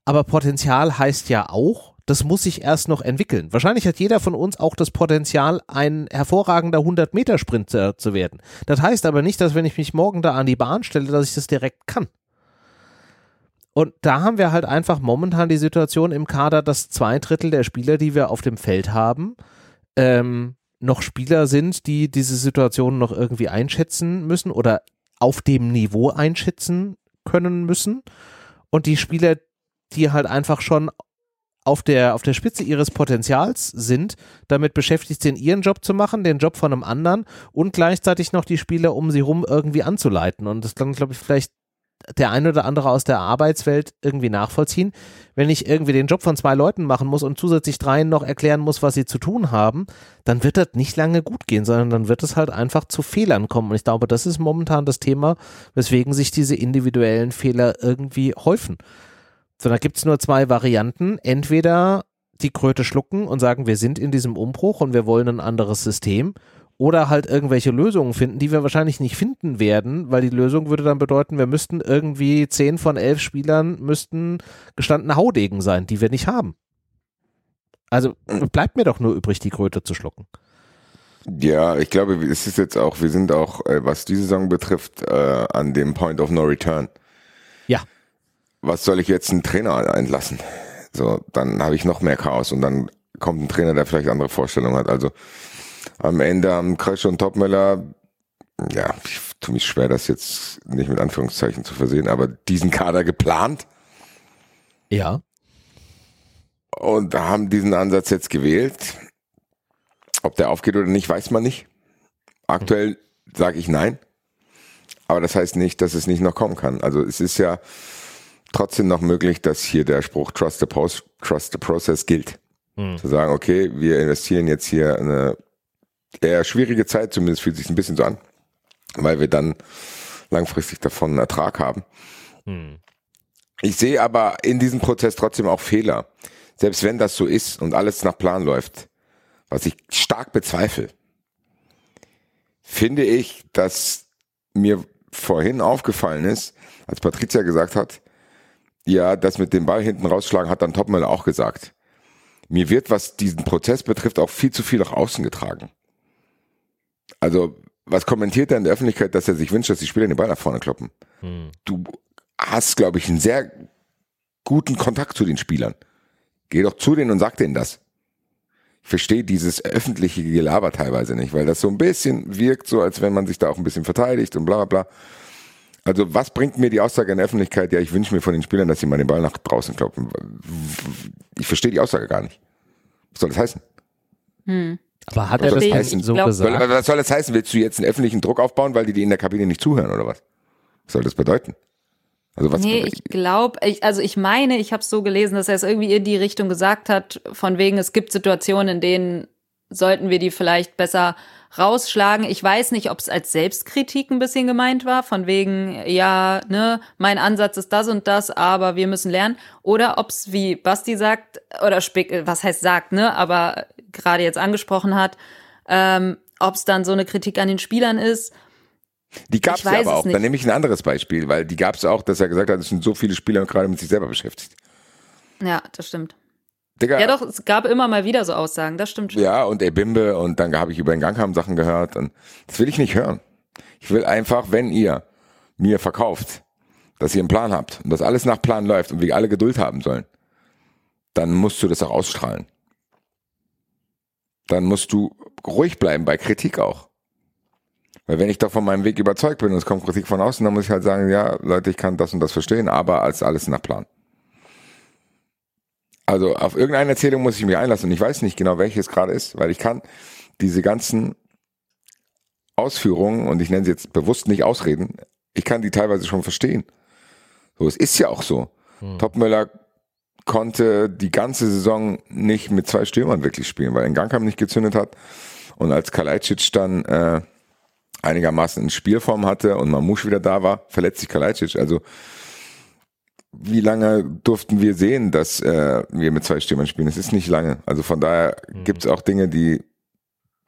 Aber Potenzial heißt ja auch, das muss sich erst noch entwickeln. Wahrscheinlich hat jeder von uns auch das Potenzial, ein hervorragender 100-Meter-Sprinter zu werden. Das heißt aber nicht, dass wenn ich mich morgen da an die Bahn stelle, dass ich das direkt kann. Und da haben wir halt einfach momentan die Situation im Kader, dass zwei Drittel der Spieler, die wir auf dem Feld haben, ähm, noch Spieler sind, die diese Situation noch irgendwie einschätzen müssen oder auf dem Niveau einschätzen können müssen. Und die Spieler, die halt einfach schon auf der, auf der Spitze ihres Potenzials sind, damit beschäftigt sind, ihren Job zu machen, den Job von einem anderen und gleichzeitig noch die Spieler um sie rum irgendwie anzuleiten. Und das kann, glaube ich, vielleicht der eine oder andere aus der Arbeitswelt irgendwie nachvollziehen. Wenn ich irgendwie den Job von zwei Leuten machen muss und zusätzlich dreien noch erklären muss, was sie zu tun haben, dann wird das nicht lange gut gehen, sondern dann wird es halt einfach zu Fehlern kommen. Und ich glaube, das ist momentan das Thema, weswegen sich diese individuellen Fehler irgendwie häufen. So, da gibt es nur zwei Varianten. Entweder die Kröte schlucken und sagen, wir sind in diesem Umbruch und wir wollen ein anderes System. Oder halt irgendwelche Lösungen finden, die wir wahrscheinlich nicht finden werden, weil die Lösung würde dann bedeuten, wir müssten irgendwie zehn von elf Spielern müssten gestandene Haudegen sein, die wir nicht haben. Also bleibt mir doch nur übrig, die Kröte zu schlucken. Ja, ich glaube, es ist jetzt auch, wir sind auch, äh, was die Saison betrifft, äh, an dem Point of No Return. Was soll ich jetzt einen Trainer entlassen? So, dann habe ich noch mehr Chaos und dann kommt ein Trainer, der vielleicht andere Vorstellungen hat. Also am Ende haben Krösch und Topmüller, ja, ich tue mich schwer, das jetzt nicht mit Anführungszeichen zu versehen, aber diesen Kader geplant. Ja. Und haben diesen Ansatz jetzt gewählt. Ob der aufgeht oder nicht, weiß man nicht. Aktuell sage ich nein. Aber das heißt nicht, dass es nicht noch kommen kann. Also es ist ja, trotzdem noch möglich, dass hier der Spruch Trust the, Post, Trust the Process gilt. Hm. Zu sagen, okay, wir investieren jetzt hier eine eher schwierige Zeit, zumindest fühlt sich ein bisschen so an, weil wir dann langfristig davon einen Ertrag haben. Hm. Ich sehe aber in diesem Prozess trotzdem auch Fehler. Selbst wenn das so ist und alles nach Plan läuft, was ich stark bezweifle, finde ich, dass mir vorhin aufgefallen ist, als Patricia gesagt hat, ja, das mit dem Ball hinten rausschlagen hat dann Topmüller auch gesagt. Mir wird, was diesen Prozess betrifft, auch viel zu viel nach außen getragen. Also, was kommentiert er in der Öffentlichkeit, dass er sich wünscht, dass die Spieler den Ball nach vorne kloppen? Hm. Du hast, glaube ich, einen sehr guten Kontakt zu den Spielern. Geh doch zu denen und sag denen das. Ich verstehe dieses öffentliche Gelaber teilweise nicht, weil das so ein bisschen wirkt, so als wenn man sich da auch ein bisschen verteidigt und bla bla bla. Also was bringt mir die Aussage in der Öffentlichkeit, ja, ich wünsche mir von den Spielern, dass sie mal den Ball nach draußen kloppen. Ich verstehe die Aussage gar nicht. Was soll das heißen? Hm. Aber hat er das heißen, so gesagt? Was soll das heißen? Willst du jetzt einen öffentlichen Druck aufbauen, weil die die in der Kabine nicht zuhören oder was? Was soll das bedeuten? Also was nee, ich glaube, ich, also ich meine, ich habe es so gelesen, dass er es irgendwie in die Richtung gesagt hat, von wegen, es gibt Situationen, in denen sollten wir die vielleicht besser rausschlagen. Ich weiß nicht, ob es als Selbstkritik ein bisschen gemeint war, von wegen, ja, ne, mein Ansatz ist das und das, aber wir müssen lernen. Oder ob es, wie Basti sagt, oder spek was heißt sagt, ne, aber gerade jetzt angesprochen hat, ähm, ob es dann so eine Kritik an den Spielern ist. Die gab es ja aber auch. Dann nehme ich ein anderes Beispiel, weil die gab es auch, dass er gesagt hat, es sind so viele Spieler gerade mit sich selber beschäftigt. Ja, das stimmt. Digga, ja, doch, es gab immer mal wieder so Aussagen, das stimmt schon. Ja, und Ebimbe und dann habe ich über den Gangham Sachen gehört und das will ich nicht hören. Ich will einfach, wenn ihr mir verkauft, dass ihr einen Plan habt und dass alles nach Plan läuft und wir alle Geduld haben sollen, dann musst du das auch ausstrahlen. Dann musst du ruhig bleiben bei Kritik auch. Weil wenn ich doch von meinem Weg überzeugt bin und es kommt Kritik von außen, dann muss ich halt sagen, ja, Leute, ich kann das und das verstehen, aber als alles nach Plan. Also auf irgendeine Erzählung muss ich mich einlassen und ich weiß nicht genau, welche es gerade ist, weil ich kann diese ganzen Ausführungen, und ich nenne sie jetzt bewusst nicht Ausreden, ich kann die teilweise schon verstehen. So, es ist ja auch so. Hm. Topmöller konnte die ganze Saison nicht mit zwei Stürmern wirklich spielen, weil Ngankam nicht gezündet hat. Und als Kalajdzic dann äh, einigermaßen in Spielform hatte und Mamouche wieder da war, verletzt sich Kalajdzic. Also wie lange durften wir sehen, dass äh, wir mit zwei Stürmern spielen? Es ist nicht lange. Also von daher mhm. gibt es auch Dinge, die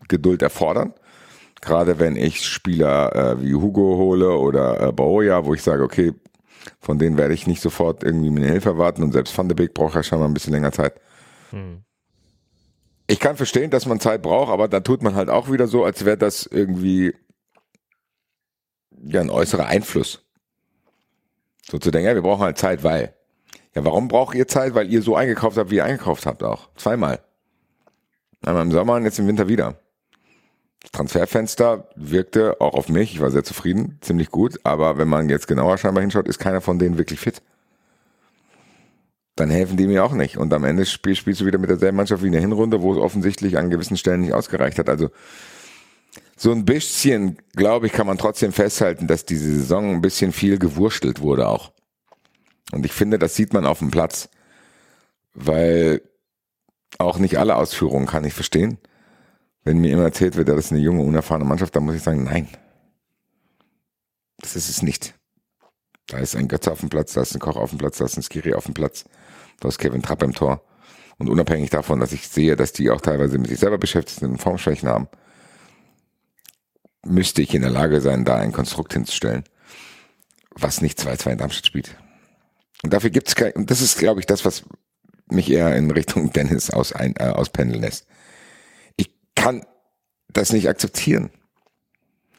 Geduld erfordern. Gerade wenn ich Spieler äh, wie Hugo hole oder äh, Baoya, wo ich sage, okay, von denen werde ich nicht sofort irgendwie meine Hilfe erwarten und selbst Van de Beek braucht ja schon mal ein bisschen länger Zeit. Mhm. Ich kann verstehen, dass man Zeit braucht, aber da tut man halt auch wieder so, als wäre das irgendwie ja ein äußerer Einfluss. So zu denken, ja, wir brauchen halt Zeit, weil. Ja, warum braucht ihr Zeit? Weil ihr so eingekauft habt, wie ihr eingekauft habt auch. Zweimal. Einmal im Sommer und jetzt im Winter wieder. Das Transferfenster wirkte auch auf mich, ich war sehr zufrieden, ziemlich gut, aber wenn man jetzt genauer scheinbar hinschaut, ist keiner von denen wirklich fit. Dann helfen die mir auch nicht. Und am Ende spiel, spielst du wieder mit derselben Mannschaft wie in der Hinrunde, wo es offensichtlich an gewissen Stellen nicht ausgereicht hat. Also so ein bisschen, glaube ich, kann man trotzdem festhalten, dass diese Saison ein bisschen viel gewurstelt wurde auch. Und ich finde, das sieht man auf dem Platz, weil auch nicht alle Ausführungen kann ich verstehen. Wenn mir immer erzählt wird, das ist eine junge, unerfahrene Mannschaft, dann muss ich sagen, nein. Das ist es nicht. Da ist ein Götze auf dem Platz, da ist ein Koch auf dem Platz, da ist ein Skiri auf dem Platz, da ist Kevin Trapp im Tor. Und unabhängig davon, dass ich sehe, dass die auch teilweise mit sich selber beschäftigt sind und Formschwächen haben, müsste ich in der Lage sein, da ein Konstrukt hinzustellen, was nicht 2-2 in Darmstadt spielt. Und dafür gibt es kein, und das ist, glaube ich, das, was mich eher in Richtung Dennis aus, ein, äh, auspendeln lässt. Ich kann das nicht akzeptieren.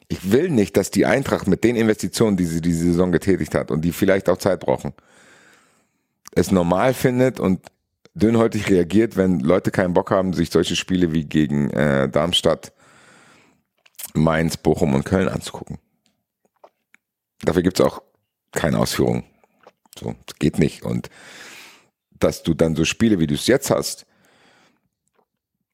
Ich will nicht, dass die Eintracht mit den Investitionen, die sie diese Saison getätigt hat und die vielleicht auch Zeit brauchen, es normal findet und dünnhäutig reagiert, wenn Leute keinen Bock haben, sich solche Spiele wie gegen äh, Darmstadt Mainz, Bochum und Köln anzugucken. Dafür gibt es auch keine Ausführung. So, das geht nicht. Und dass du dann so Spiele, wie du es jetzt hast,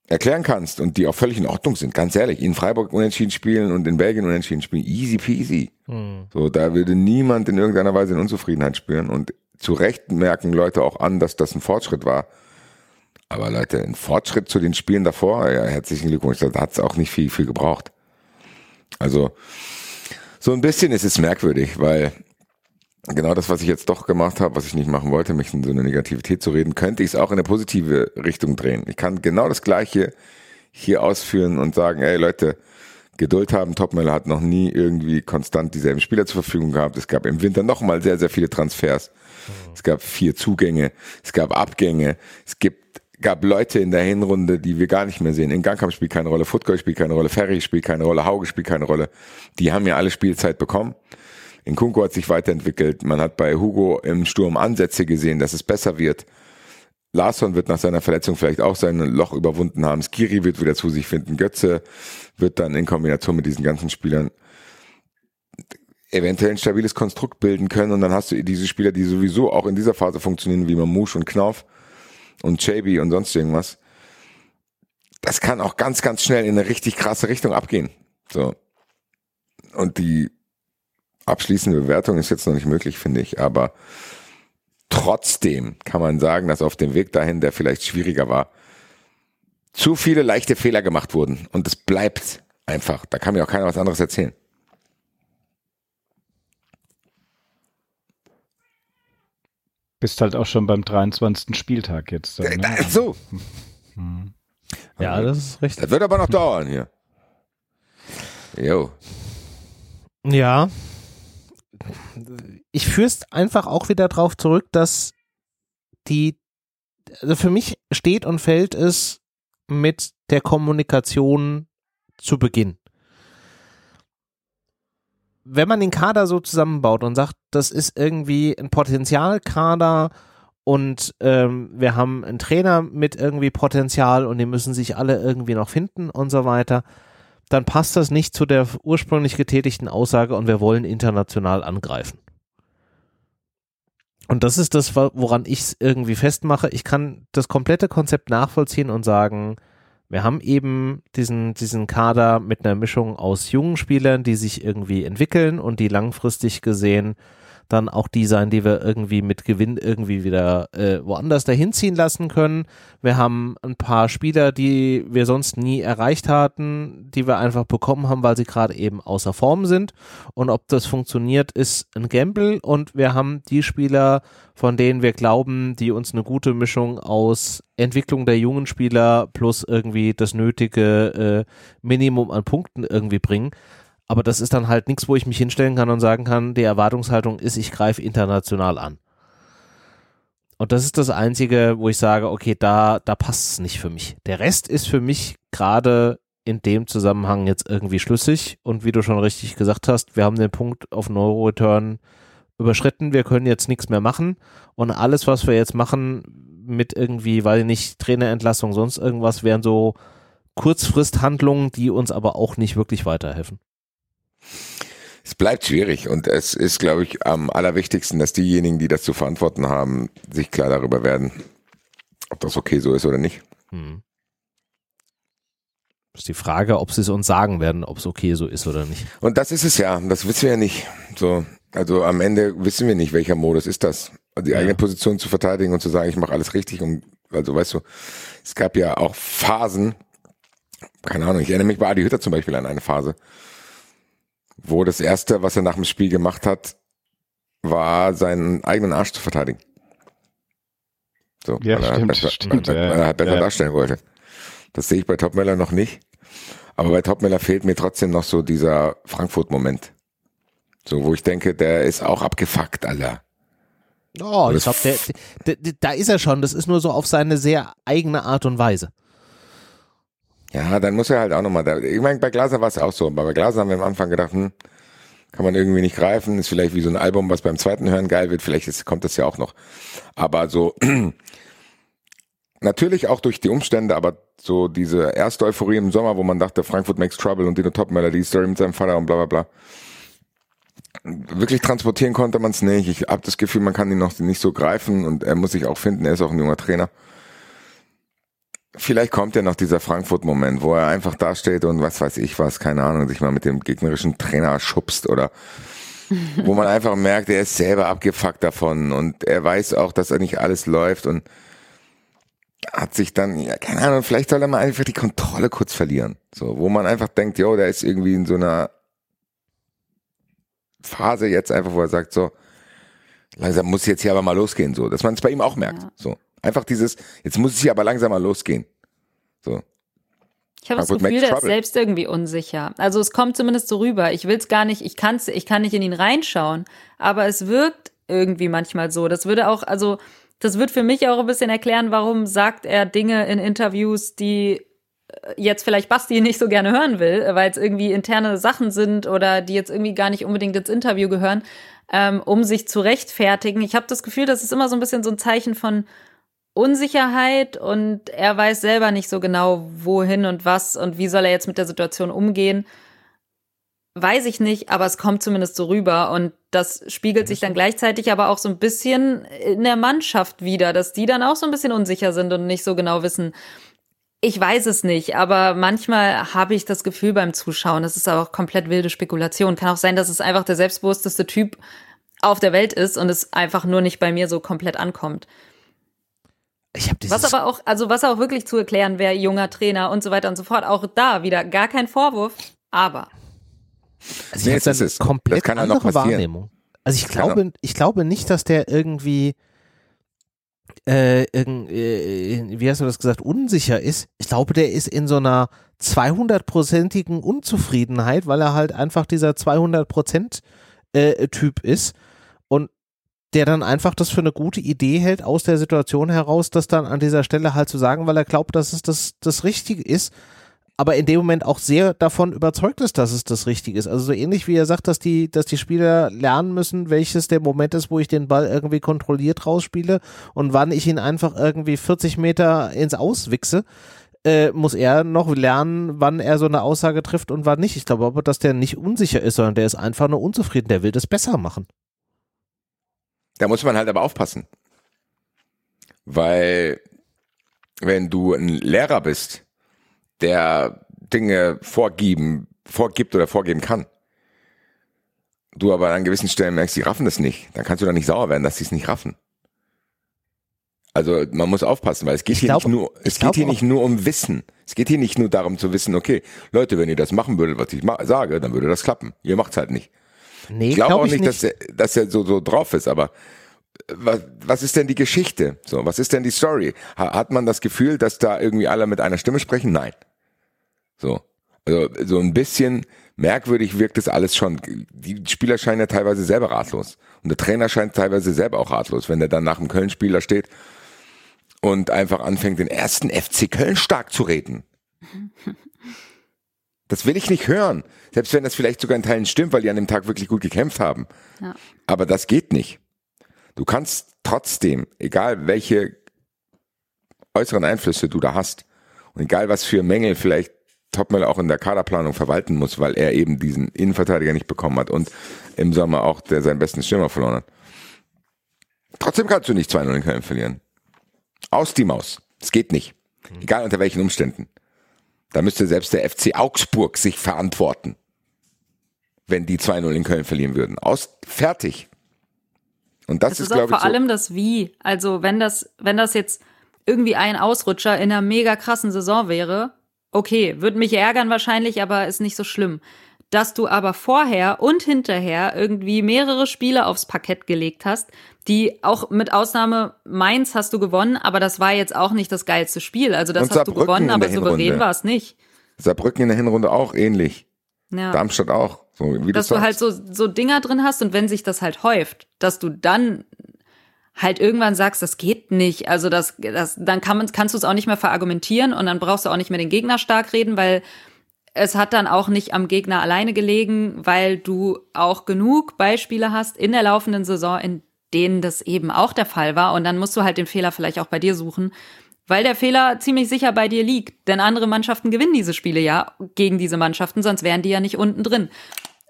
erklären kannst und die auch völlig in Ordnung sind, ganz ehrlich, in Freiburg unentschieden spielen und in Belgien unentschieden spielen, easy peasy. Mhm. So, da würde niemand in irgendeiner Weise in Unzufriedenheit spüren und zu Recht merken Leute auch an, dass das ein Fortschritt war. Aber Leute, ein Fortschritt zu den Spielen davor, ja, herzlichen Glückwunsch, da hat es auch nicht viel, viel gebraucht. Also so ein bisschen ist es merkwürdig, weil genau das, was ich jetzt doch gemacht habe, was ich nicht machen wollte, mich in so eine Negativität zu reden, könnte ich es auch in eine positive Richtung drehen. Ich kann genau das Gleiche hier ausführen und sagen, ey Leute, Geduld haben. Topmüller hat noch nie irgendwie konstant dieselben Spieler zur Verfügung gehabt. Es gab im Winter nochmal sehr, sehr viele Transfers. Es gab vier Zugänge, es gab Abgänge, es gibt gab Leute in der Hinrunde, die wir gar nicht mehr sehen. In Gangkamp spielt keine Rolle, Futgol spielt keine Rolle, Ferry spielt keine Rolle, Hauge spielt keine Rolle. Die haben ja alle Spielzeit bekommen. In Kunko hat sich weiterentwickelt. Man hat bei Hugo im Sturm Ansätze gesehen, dass es besser wird. Larsson wird nach seiner Verletzung vielleicht auch sein Loch überwunden haben. Skiri wird wieder zu sich finden. Götze wird dann in Kombination mit diesen ganzen Spielern eventuell ein stabiles Konstrukt bilden können und dann hast du diese Spieler, die sowieso auch in dieser Phase funktionieren, wie Mamouche und Knauf und JB und sonst irgendwas. Das kann auch ganz, ganz schnell in eine richtig krasse Richtung abgehen. So. Und die abschließende Bewertung ist jetzt noch nicht möglich, finde ich, aber trotzdem kann man sagen, dass auf dem Weg dahin, der vielleicht schwieriger war, zu viele leichte Fehler gemacht wurden. Und es bleibt einfach. Da kann mir auch keiner was anderes erzählen. Bist halt auch schon beim 23. Spieltag jetzt. Dann, ne? So. Ja, das ist richtig. Das wird aber noch dauern hier. Jo. Ja. Ich führe es einfach auch wieder drauf zurück, dass die, also für mich steht und fällt es mit der Kommunikation zu Beginn wenn man den Kader so zusammenbaut und sagt, das ist irgendwie ein Potenzialkader und ähm, wir haben einen Trainer mit irgendwie Potenzial und die müssen sich alle irgendwie noch finden und so weiter, dann passt das nicht zu der ursprünglich getätigten Aussage und wir wollen international angreifen. Und das ist das, woran ich es irgendwie festmache. Ich kann das komplette Konzept nachvollziehen und sagen, wir haben eben diesen, diesen Kader mit einer Mischung aus jungen Spielern, die sich irgendwie entwickeln und die langfristig gesehen dann auch die sein, die wir irgendwie mit Gewinn irgendwie wieder äh, woanders dahin ziehen lassen können. Wir haben ein paar Spieler, die wir sonst nie erreicht hatten, die wir einfach bekommen haben, weil sie gerade eben außer Form sind. Und ob das funktioniert, ist ein Gamble. Und wir haben die Spieler, von denen wir glauben, die uns eine gute Mischung aus Entwicklung der jungen Spieler plus irgendwie das nötige äh, Minimum an Punkten irgendwie bringen. Aber das ist dann halt nichts, wo ich mich hinstellen kann und sagen kann, die Erwartungshaltung ist, ich greife international an. Und das ist das Einzige, wo ich sage, okay, da, da passt es nicht für mich. Der Rest ist für mich gerade in dem Zusammenhang jetzt irgendwie schlüssig. Und wie du schon richtig gesagt hast, wir haben den Punkt auf Neuro-Return überschritten. Wir können jetzt nichts mehr machen. Und alles, was wir jetzt machen mit irgendwie, weil nicht, Trainerentlassung, sonst irgendwas, wären so Kurzfristhandlungen, die uns aber auch nicht wirklich weiterhelfen. Es bleibt schwierig und es ist, glaube ich, am allerwichtigsten, dass diejenigen, die das zu verantworten haben, sich klar darüber werden, ob das okay so ist oder nicht. Hm. Das ist die Frage, ob sie es uns sagen werden, ob es okay so ist oder nicht. Und das ist es ja, das wissen wir ja nicht. So, also am Ende wissen wir nicht, welcher Modus ist das. Die ja. eigene Position zu verteidigen und zu sagen, ich mache alles richtig und also weißt du, es gab ja auch Phasen, keine Ahnung, ich erinnere mich bei Adi Hütter zum Beispiel an eine Phase, wo das erste, was er nach dem Spiel gemacht hat, war seinen eigenen Arsch zu verteidigen. So, ja, weil, stimmt, er besser, stimmt, weil, er, weil er besser ja. darstellen wollte. Das sehe ich bei Topmeller noch nicht. Aber bei Topmeller fehlt mir trotzdem noch so dieser Frankfurt-Moment. So, wo ich denke, der ist auch abgefuckt, Alter. Oh, ich glaube, der, der, der, da ist er schon. Das ist nur so auf seine sehr eigene Art und Weise. Ja, dann muss er halt auch nochmal da. Ich meine, bei Glaser war es auch so. Aber bei Glaser haben wir am Anfang gedacht, hm, kann man irgendwie nicht greifen. Ist vielleicht wie so ein Album, was beim zweiten Hören geil wird. Vielleicht ist, kommt das ja auch noch. Aber so, natürlich auch durch die Umstände, aber so diese erste Euphorie im Sommer, wo man dachte, Frankfurt makes trouble und Dino Top Melody Story mit seinem Vater und bla bla bla. Wirklich transportieren konnte man es nicht. Ich habe das Gefühl, man kann ihn noch nicht so greifen und er muss sich auch finden. Er ist auch ein junger Trainer. Vielleicht kommt ja noch dieser Frankfurt-Moment, wo er einfach dasteht und was weiß ich was, keine Ahnung, sich mal mit dem gegnerischen Trainer schubst oder wo man einfach merkt, er ist selber abgefuckt davon und er weiß auch, dass er nicht alles läuft und hat sich dann, ja, keine Ahnung, vielleicht soll er mal einfach die Kontrolle kurz verlieren. So, wo man einfach denkt, jo, der ist irgendwie in so einer Phase jetzt einfach, wo er sagt, so, langsam muss jetzt hier aber mal losgehen, so, dass man es bei ihm auch merkt. Ja. So. Einfach dieses, jetzt muss es hier aber langsam mal losgehen. So. Ich habe das Gefühl, der ist selbst irgendwie unsicher. Also es kommt zumindest so rüber. Ich will es gar nicht, ich, kann's, ich kann nicht in ihn reinschauen, aber es wirkt irgendwie manchmal so. Das würde auch, also das wird für mich auch ein bisschen erklären, warum sagt er Dinge in Interviews, die äh, jetzt vielleicht Basti nicht so gerne hören will, weil es irgendwie interne Sachen sind oder die jetzt irgendwie gar nicht unbedingt ins Interview gehören, ähm, um sich zu rechtfertigen. Ich habe das Gefühl, das ist immer so ein bisschen so ein Zeichen von Unsicherheit und er weiß selber nicht so genau, wohin und was und wie soll er jetzt mit der Situation umgehen. Weiß ich nicht, aber es kommt zumindest so rüber und das spiegelt sich dann gleichzeitig aber auch so ein bisschen in der Mannschaft wieder, dass die dann auch so ein bisschen unsicher sind und nicht so genau wissen. Ich weiß es nicht, aber manchmal habe ich das Gefühl beim Zuschauen, das ist auch komplett wilde Spekulation. Kann auch sein, dass es einfach der selbstbewussteste Typ auf der Welt ist und es einfach nur nicht bei mir so komplett ankommt. Ich hab dieses was aber auch, also was auch wirklich zu erklären wäre, junger Trainer und so weiter und so fort. Auch da wieder gar kein Vorwurf, aber. Also ich nee, eine komplett das andere Wahrnehmung. Also ich glaube, ich glaube nicht, dass der irgendwie, äh, äh, wie hast du das gesagt, unsicher ist. Ich glaube, der ist in so einer 200-prozentigen Unzufriedenheit, weil er halt einfach dieser 200 Prozent äh, Typ ist der dann einfach das für eine gute Idee hält, aus der Situation heraus, das dann an dieser Stelle halt zu sagen, weil er glaubt, dass es das, das Richtige ist, aber in dem Moment auch sehr davon überzeugt ist, dass es das Richtige ist. Also so ähnlich wie er sagt, dass die, dass die Spieler lernen müssen, welches der Moment ist, wo ich den Ball irgendwie kontrolliert rausspiele und wann ich ihn einfach irgendwie 40 Meter ins Auswichse. äh, muss er noch lernen, wann er so eine Aussage trifft und wann nicht. Ich glaube aber, dass der nicht unsicher ist, sondern der ist einfach nur unzufrieden. Der will das besser machen. Da muss man halt aber aufpassen. Weil, wenn du ein Lehrer bist, der Dinge vorgeben, vorgibt oder vorgeben kann, du aber an gewissen Stellen merkst, die raffen das nicht, dann kannst du da nicht sauer werden, dass sie es nicht raffen. Also man muss aufpassen, weil es geht Ich hier glaub- nicht nur, es geht hier auch- nicht nur um Wissen. Es geht hier nicht nur darum zu wissen, okay, Leute, wenn ihr das machen würdet, was ich sage, dann würde das klappen. Ihr macht's halt nicht. Nee, Ich glaube glaub auch ich nicht, Dass, er, dass er so, so drauf ist, aber äh, was, was ist denn die Geschichte? So, was ist denn die Story? Ha, hat man das Gefühl, dass da irgendwie alle mit einer Stimme sprechen? Nein. So. Also, so ein bisschen merkwürdig wirkt das alles schon. Die Spieler scheinen ja teilweise selber ratlos. Und der Trainer scheint teilweise selber auch ratlos, wenn er dann nach dem Köln-Spieler steht und einfach anfängt, den ersten FC Köln stark zu reden. Das will ich nicht hören. Selbst wenn das vielleicht sogar in Teilen stimmt, weil die an dem Tag wirklich gut gekämpft haben. Ja. Aber das geht nicht. Du kannst trotzdem, egal welche äußeren Einflüsse du da hast und egal was für Mängel vielleicht Topmüller auch in der Kaderplanung verwalten muss, weil er eben diesen Innenverteidiger nicht bekommen hat und im Sommer auch der seinen besten Stürmer verloren hat. Trotzdem kannst du nicht 2-0 in Köln verlieren. Aus die Maus. Es geht nicht. Egal unter welchen Umständen. Da müsste selbst der FC Augsburg sich verantworten, wenn die 2-0 in Köln verlieren würden. Aus, fertig. Und das, Das ist, ist auch glaube ich, vor so, allem das Wie. Also wenn das, wenn das jetzt irgendwie ein Ausrutscher in einer mega krassen Saison wäre, okay, würde mich ärgern wahrscheinlich, aber ist nicht so schlimm. Dass du aber vorher und hinterher irgendwie mehrere Spiele aufs Parkett gelegt hast, die auch mit Ausnahme Mainz hast du gewonnen, aber das war jetzt auch nicht das geilste Spiel. Also das Und hast du gewonnen, aber souverän war es nicht. Saarbrücken in der Hinrunde auch ähnlich. Ja. Darmstadt auch. So, wie dass du du halt so, so Dinger drin hast und wenn sich das halt häuft, dass du dann halt irgendwann sagst, das geht nicht. Also das, das dann kann man, kannst du es auch nicht mehr verargumentieren und dann brauchst du auch nicht mehr den Gegner stark reden, weil es hat dann auch nicht am Gegner alleine gelegen, weil du auch genug Beispiele hast in der laufenden Saison, in denen das eben auch der Fall war. Und dann musst du halt den Fehler vielleicht auch bei dir suchen, weil der Fehler ziemlich sicher bei dir liegt. Denn andere Mannschaften gewinnen diese Spiele ja gegen diese Mannschaften, sonst wären die ja nicht unten drin.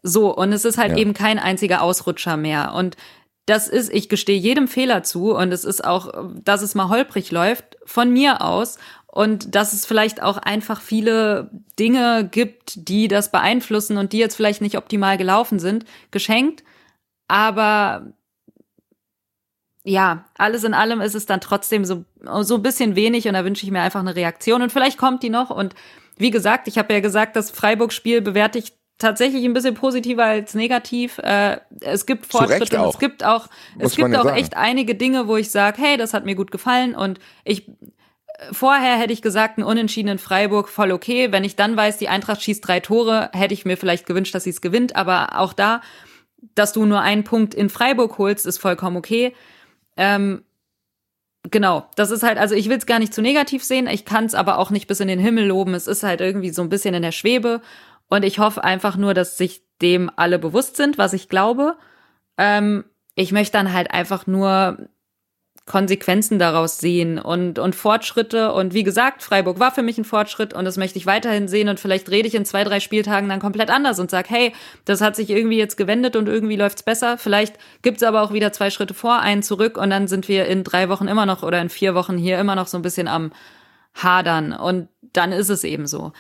So, und es ist halt Ja. eben kein einziger Ausrutscher mehr. Und das ist, ich gestehe jedem Fehler zu und es ist auch, dass es mal holprig läuft, von mir aus. Und dass es vielleicht auch einfach viele Dinge gibt, die das beeinflussen und die jetzt vielleicht nicht optimal gelaufen sind, geschenkt. Aber ja, alles in allem ist es dann trotzdem so, so ein bisschen wenig und da wünsche ich mir einfach eine Reaktion und vielleicht kommt die noch. Und wie gesagt, ich habe ja gesagt, das Freiburg-Spiel bewerte ich tatsächlich ein bisschen positiver als negativ. Äh, es gibt Fortschritte, es gibt auch, Muss es gibt ja auch sagen. echt einige Dinge, wo ich sage, hey, das hat mir gut gefallen und ich Vorher hätte ich gesagt, ein Unentschieden in Freiburg voll okay. Wenn ich dann weiß, die Eintracht schießt drei Tore, hätte ich mir vielleicht gewünscht, dass sie es gewinnt. Aber auch da, dass du nur einen Punkt in Freiburg holst, ist vollkommen okay. Ähm, genau, das ist halt, also ich will es gar nicht zu negativ sehen. Ich kann es aber auch nicht bis in den Himmel loben. Es ist halt irgendwie so ein bisschen in der Schwebe. Und ich hoffe einfach nur, dass sich dem alle bewusst sind, was ich glaube. Ähm, ich möchte dann halt einfach nur Konsequenzen daraus sehen und, und Fortschritte. Und wie gesagt, Freiburg war für mich ein Fortschritt und das möchte ich weiterhin sehen. Und vielleicht rede ich in zwei, drei Spieltagen dann komplett anders und sage, hey, das hat sich irgendwie jetzt gewendet und irgendwie läuft's besser. Vielleicht gibt's aber auch wieder zwei Schritte vor, einen zurück und dann sind wir in drei Wochen immer noch oder in vier Wochen hier immer noch so ein bisschen am Hadern. Und dann ist es eben so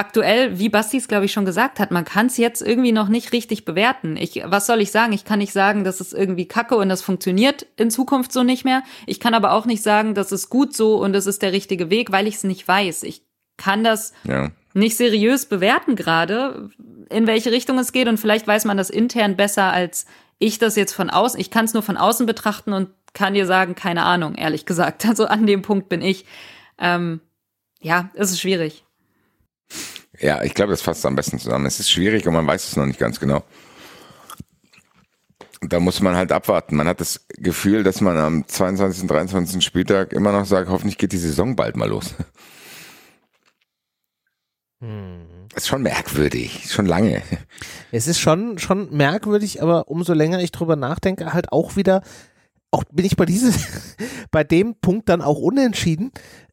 aktuell, wie Basti es, glaube ich, schon gesagt hat, man kann es jetzt irgendwie noch nicht richtig bewerten. Ich, was soll ich sagen? Ich kann nicht sagen, das ist irgendwie kacke und das funktioniert in Zukunft so nicht mehr. Ich kann aber auch nicht sagen, das ist gut so und das ist der richtige Weg, weil ich es nicht weiß. Ich kann das Ja. nicht seriös bewerten gerade, in welche Richtung es geht und vielleicht weiß man das intern besser als ich das jetzt von außen. Ich kann es nur von außen betrachten und kann dir sagen, keine Ahnung, ehrlich gesagt. Also an dem Punkt bin ich. Ähm, ja, es ist schwierig. Ja, ich glaube, das fasst am besten zusammen. Es ist schwierig und man weiß es noch nicht ganz genau. Da muss man halt abwarten. Man hat das Gefühl, dass man am 22., 23. Spieltag immer noch sagt, hoffentlich geht die Saison bald mal los. Das ist schon merkwürdig, schon lange. Es ist schon, schon merkwürdig, aber umso länger ich drüber nachdenke, halt auch wieder, auch bin ich bei dieses, bei dem Punkt dann auch unentschieden,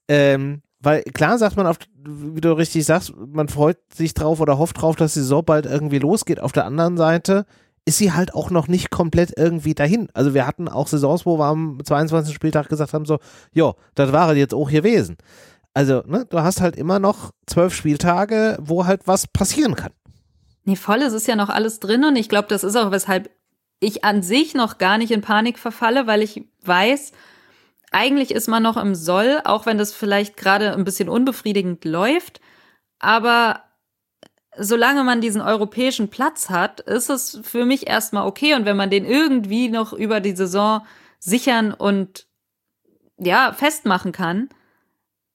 ähm, weil klar sagt man, auf, wie du richtig sagst, man freut sich drauf oder hofft drauf, dass die Saison bald irgendwie losgeht. Auf der anderen Seite ist sie halt auch noch nicht komplett irgendwie dahin. Also wir hatten auch Saisons, wo wir am 22. Spieltag gesagt haben, so, jo, das war jetzt auch gewesen. Also, ne, du hast halt immer noch zwölf Spieltage, wo halt was passieren kann. Nee, voll, es ist ja noch alles drin und ich glaube, das ist auch, weshalb ich an sich noch gar nicht in Panik verfalle, weil ich weiß, eigentlich ist man noch im Soll, auch wenn das vielleicht gerade ein bisschen unbefriedigend läuft. Aber solange man diesen europäischen Platz hat, ist es für mich erstmal okay. Und wenn man den irgendwie noch über die Saison sichern und ja, festmachen kann,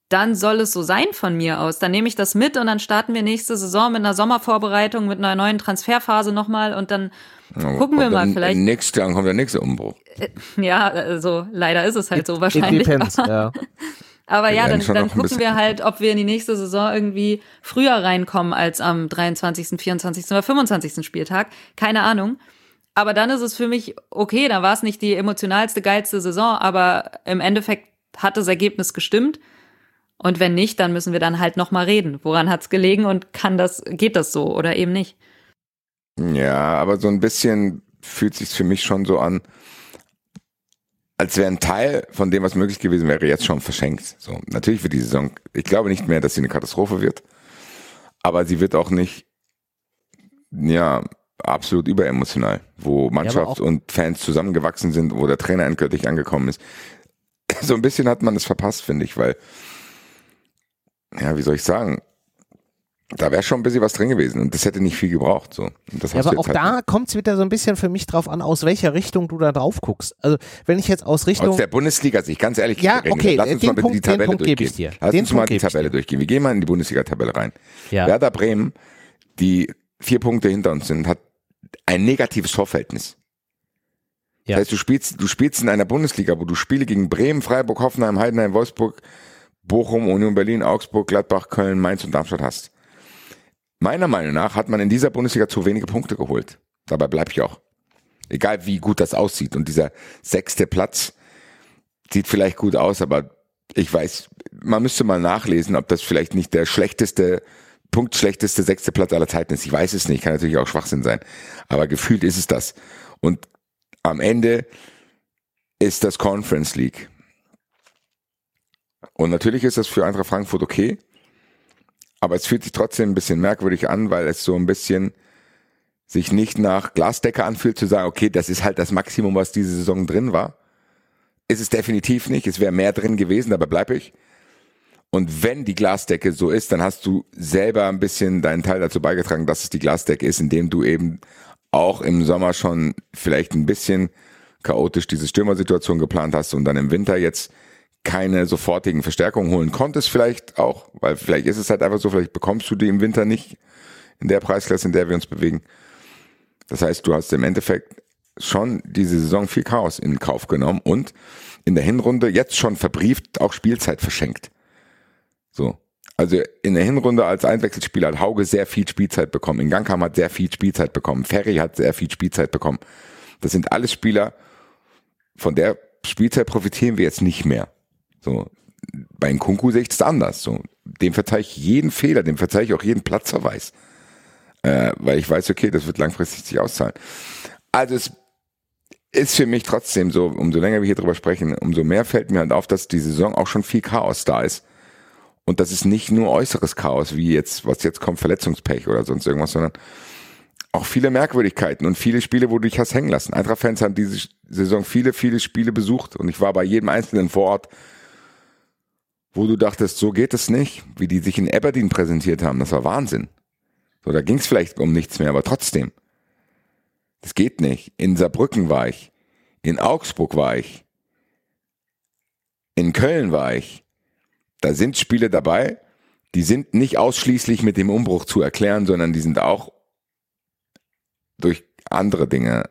dann soll es so sein von mir aus. Dann nehme ich das mit und dann starten wir nächste Saison mit einer Sommervorbereitung, mit einer neuen Transferphase nochmal und dann gucken wir mal vielleicht. Nächstes Jahr kommt der nächste Umbruch. Äh, ja, also leider ist es halt so wahrscheinlich. Depends, aber, ja. aber ja, dann, dann gucken wir halt, ob wir in die nächste Saison irgendwie früher reinkommen als am 23., 24. oder 25. Spieltag. Keine Ahnung. Aber dann ist es für mich okay, da war es nicht die emotionalste, geilste Saison, aber im Endeffekt hat das Ergebnis gestimmt. Und wenn nicht, dann müssen wir dann halt nochmal reden. Woran hat's gelegen und kann das, geht das so oder eben nicht? Ja, aber so ein bisschen fühlt sich für mich schon so an, als wäre ein Teil von dem, was möglich gewesen wäre, jetzt schon verschenkt. So, natürlich wird die Saison, ich glaube nicht mehr, dass sie eine Katastrophe wird, aber sie wird auch nicht, ja, absolut überemotional, wo Mannschaft ja, und Fans zusammengewachsen sind, wo der Trainer endgültig angekommen ist. So ein bisschen hat man es verpasst, finde ich, weil, ja, wie soll ich sagen, da wäre schon ein bisschen was drin gewesen und das hätte nicht viel gebraucht. So. ja, aber auch halt da kommt es wieder so ein bisschen für mich drauf an, aus welcher Richtung du da drauf guckst. Also wenn ich jetzt aus Richtung... Aus der Bundesliga sich ganz ehrlich Ja, reden, okay, lass uns mal Punkt, die Tabelle Punkt durchgehen. Lass den uns Punkt mal die Tabelle durchgehen. Wir gehen mal in die Bundesliga-Tabelle rein. Ja. Werder Bremen, die vier Punkte hinter uns sind, hat ein negatives Torverhältnis. Ja. Das heißt, du spielst, du spielst in einer Bundesliga, wo du Spiele gegen Bremen, Freiburg, Hoffenheim, Heidenheim, Wolfsburg, Bochum, Union Berlin, Augsburg, Gladbach, Köln, Mainz und Darmstadt hast. Meiner Meinung nach hat man in dieser Bundesliga zu wenige Punkte geholt. Dabei bleibe ich auch. Egal wie gut das aussieht. Und dieser sechste Platz sieht vielleicht gut aus, aber ich weiß, man müsste mal nachlesen, ob das vielleicht nicht der schlechteste, punktschlechteste sechste Platz aller Zeiten ist. Ich weiß es nicht, kann natürlich auch Schwachsinn sein. Aber gefühlt ist es das. Und am Ende ist das Conference League. Und natürlich ist das für Eintracht Frankfurt okay. Aber es fühlt sich trotzdem ein bisschen merkwürdig an, weil es so ein bisschen sich nicht nach Glasdecke anfühlt, zu sagen, okay, das ist halt das Maximum, was diese Saison drin war. Ist es definitiv nicht. Es wäre mehr drin gewesen, dabei bleibe ich. Und wenn die Glasdecke so ist, dann hast du selber ein bisschen deinen Teil dazu beigetragen, dass es die Glasdecke ist, indem du eben auch im Sommer schon vielleicht ein bisschen chaotisch diese Stürmersituation geplant hast und dann im Winter jetzt keine sofortigen Verstärkungen holen konntest, vielleicht auch, weil vielleicht ist es halt einfach so, vielleicht bekommst du die im Winter nicht in der Preisklasse, in der wir uns bewegen. Das heißt, du hast im Endeffekt schon diese Saison viel Chaos in Kauf genommen und in der Hinrunde jetzt schon verbrieft auch Spielzeit verschenkt. So. Also in der Hinrunde als Einwechselspieler hat Hauge sehr viel Spielzeit bekommen. In Gangkam hat sehr viel Spielzeit bekommen. Ferry hat sehr viel Spielzeit bekommen. Das sind alles Spieler, von der Spielzeit profitieren wir jetzt nicht mehr. So, bei Nkunku sehe ich das anders. So, dem verzeihe ich jeden Fehler, dem verzeihe ich auch jeden Platzverweis. Äh, weil ich weiß, okay, das wird langfristig sich auszahlen. Also es ist für mich trotzdem so, umso länger wir hier drüber sprechen, umso mehr fällt mir halt auf, dass die Saison auch schon viel Chaos da ist. Und das ist nicht nur äußeres Chaos, wie jetzt, was jetzt kommt, Verletzungspech oder sonst irgendwas, sondern auch viele Merkwürdigkeiten und viele Spiele, wo du dich hast hängen lassen. Eintracht-Fans haben diese Saison viele, viele Spiele besucht und ich war bei jedem einzelnen vor Ort wo du dachtest, so geht es nicht, wie die sich in Aberdeen präsentiert haben, das war Wahnsinn. So, da ging es vielleicht um nichts mehr, aber trotzdem. Das geht nicht. In Saarbrücken war ich. In Augsburg war ich. In Köln war ich. Da sind Spiele dabei, die sind nicht ausschließlich mit dem Umbruch zu erklären, sondern die sind auch durch andere Dinge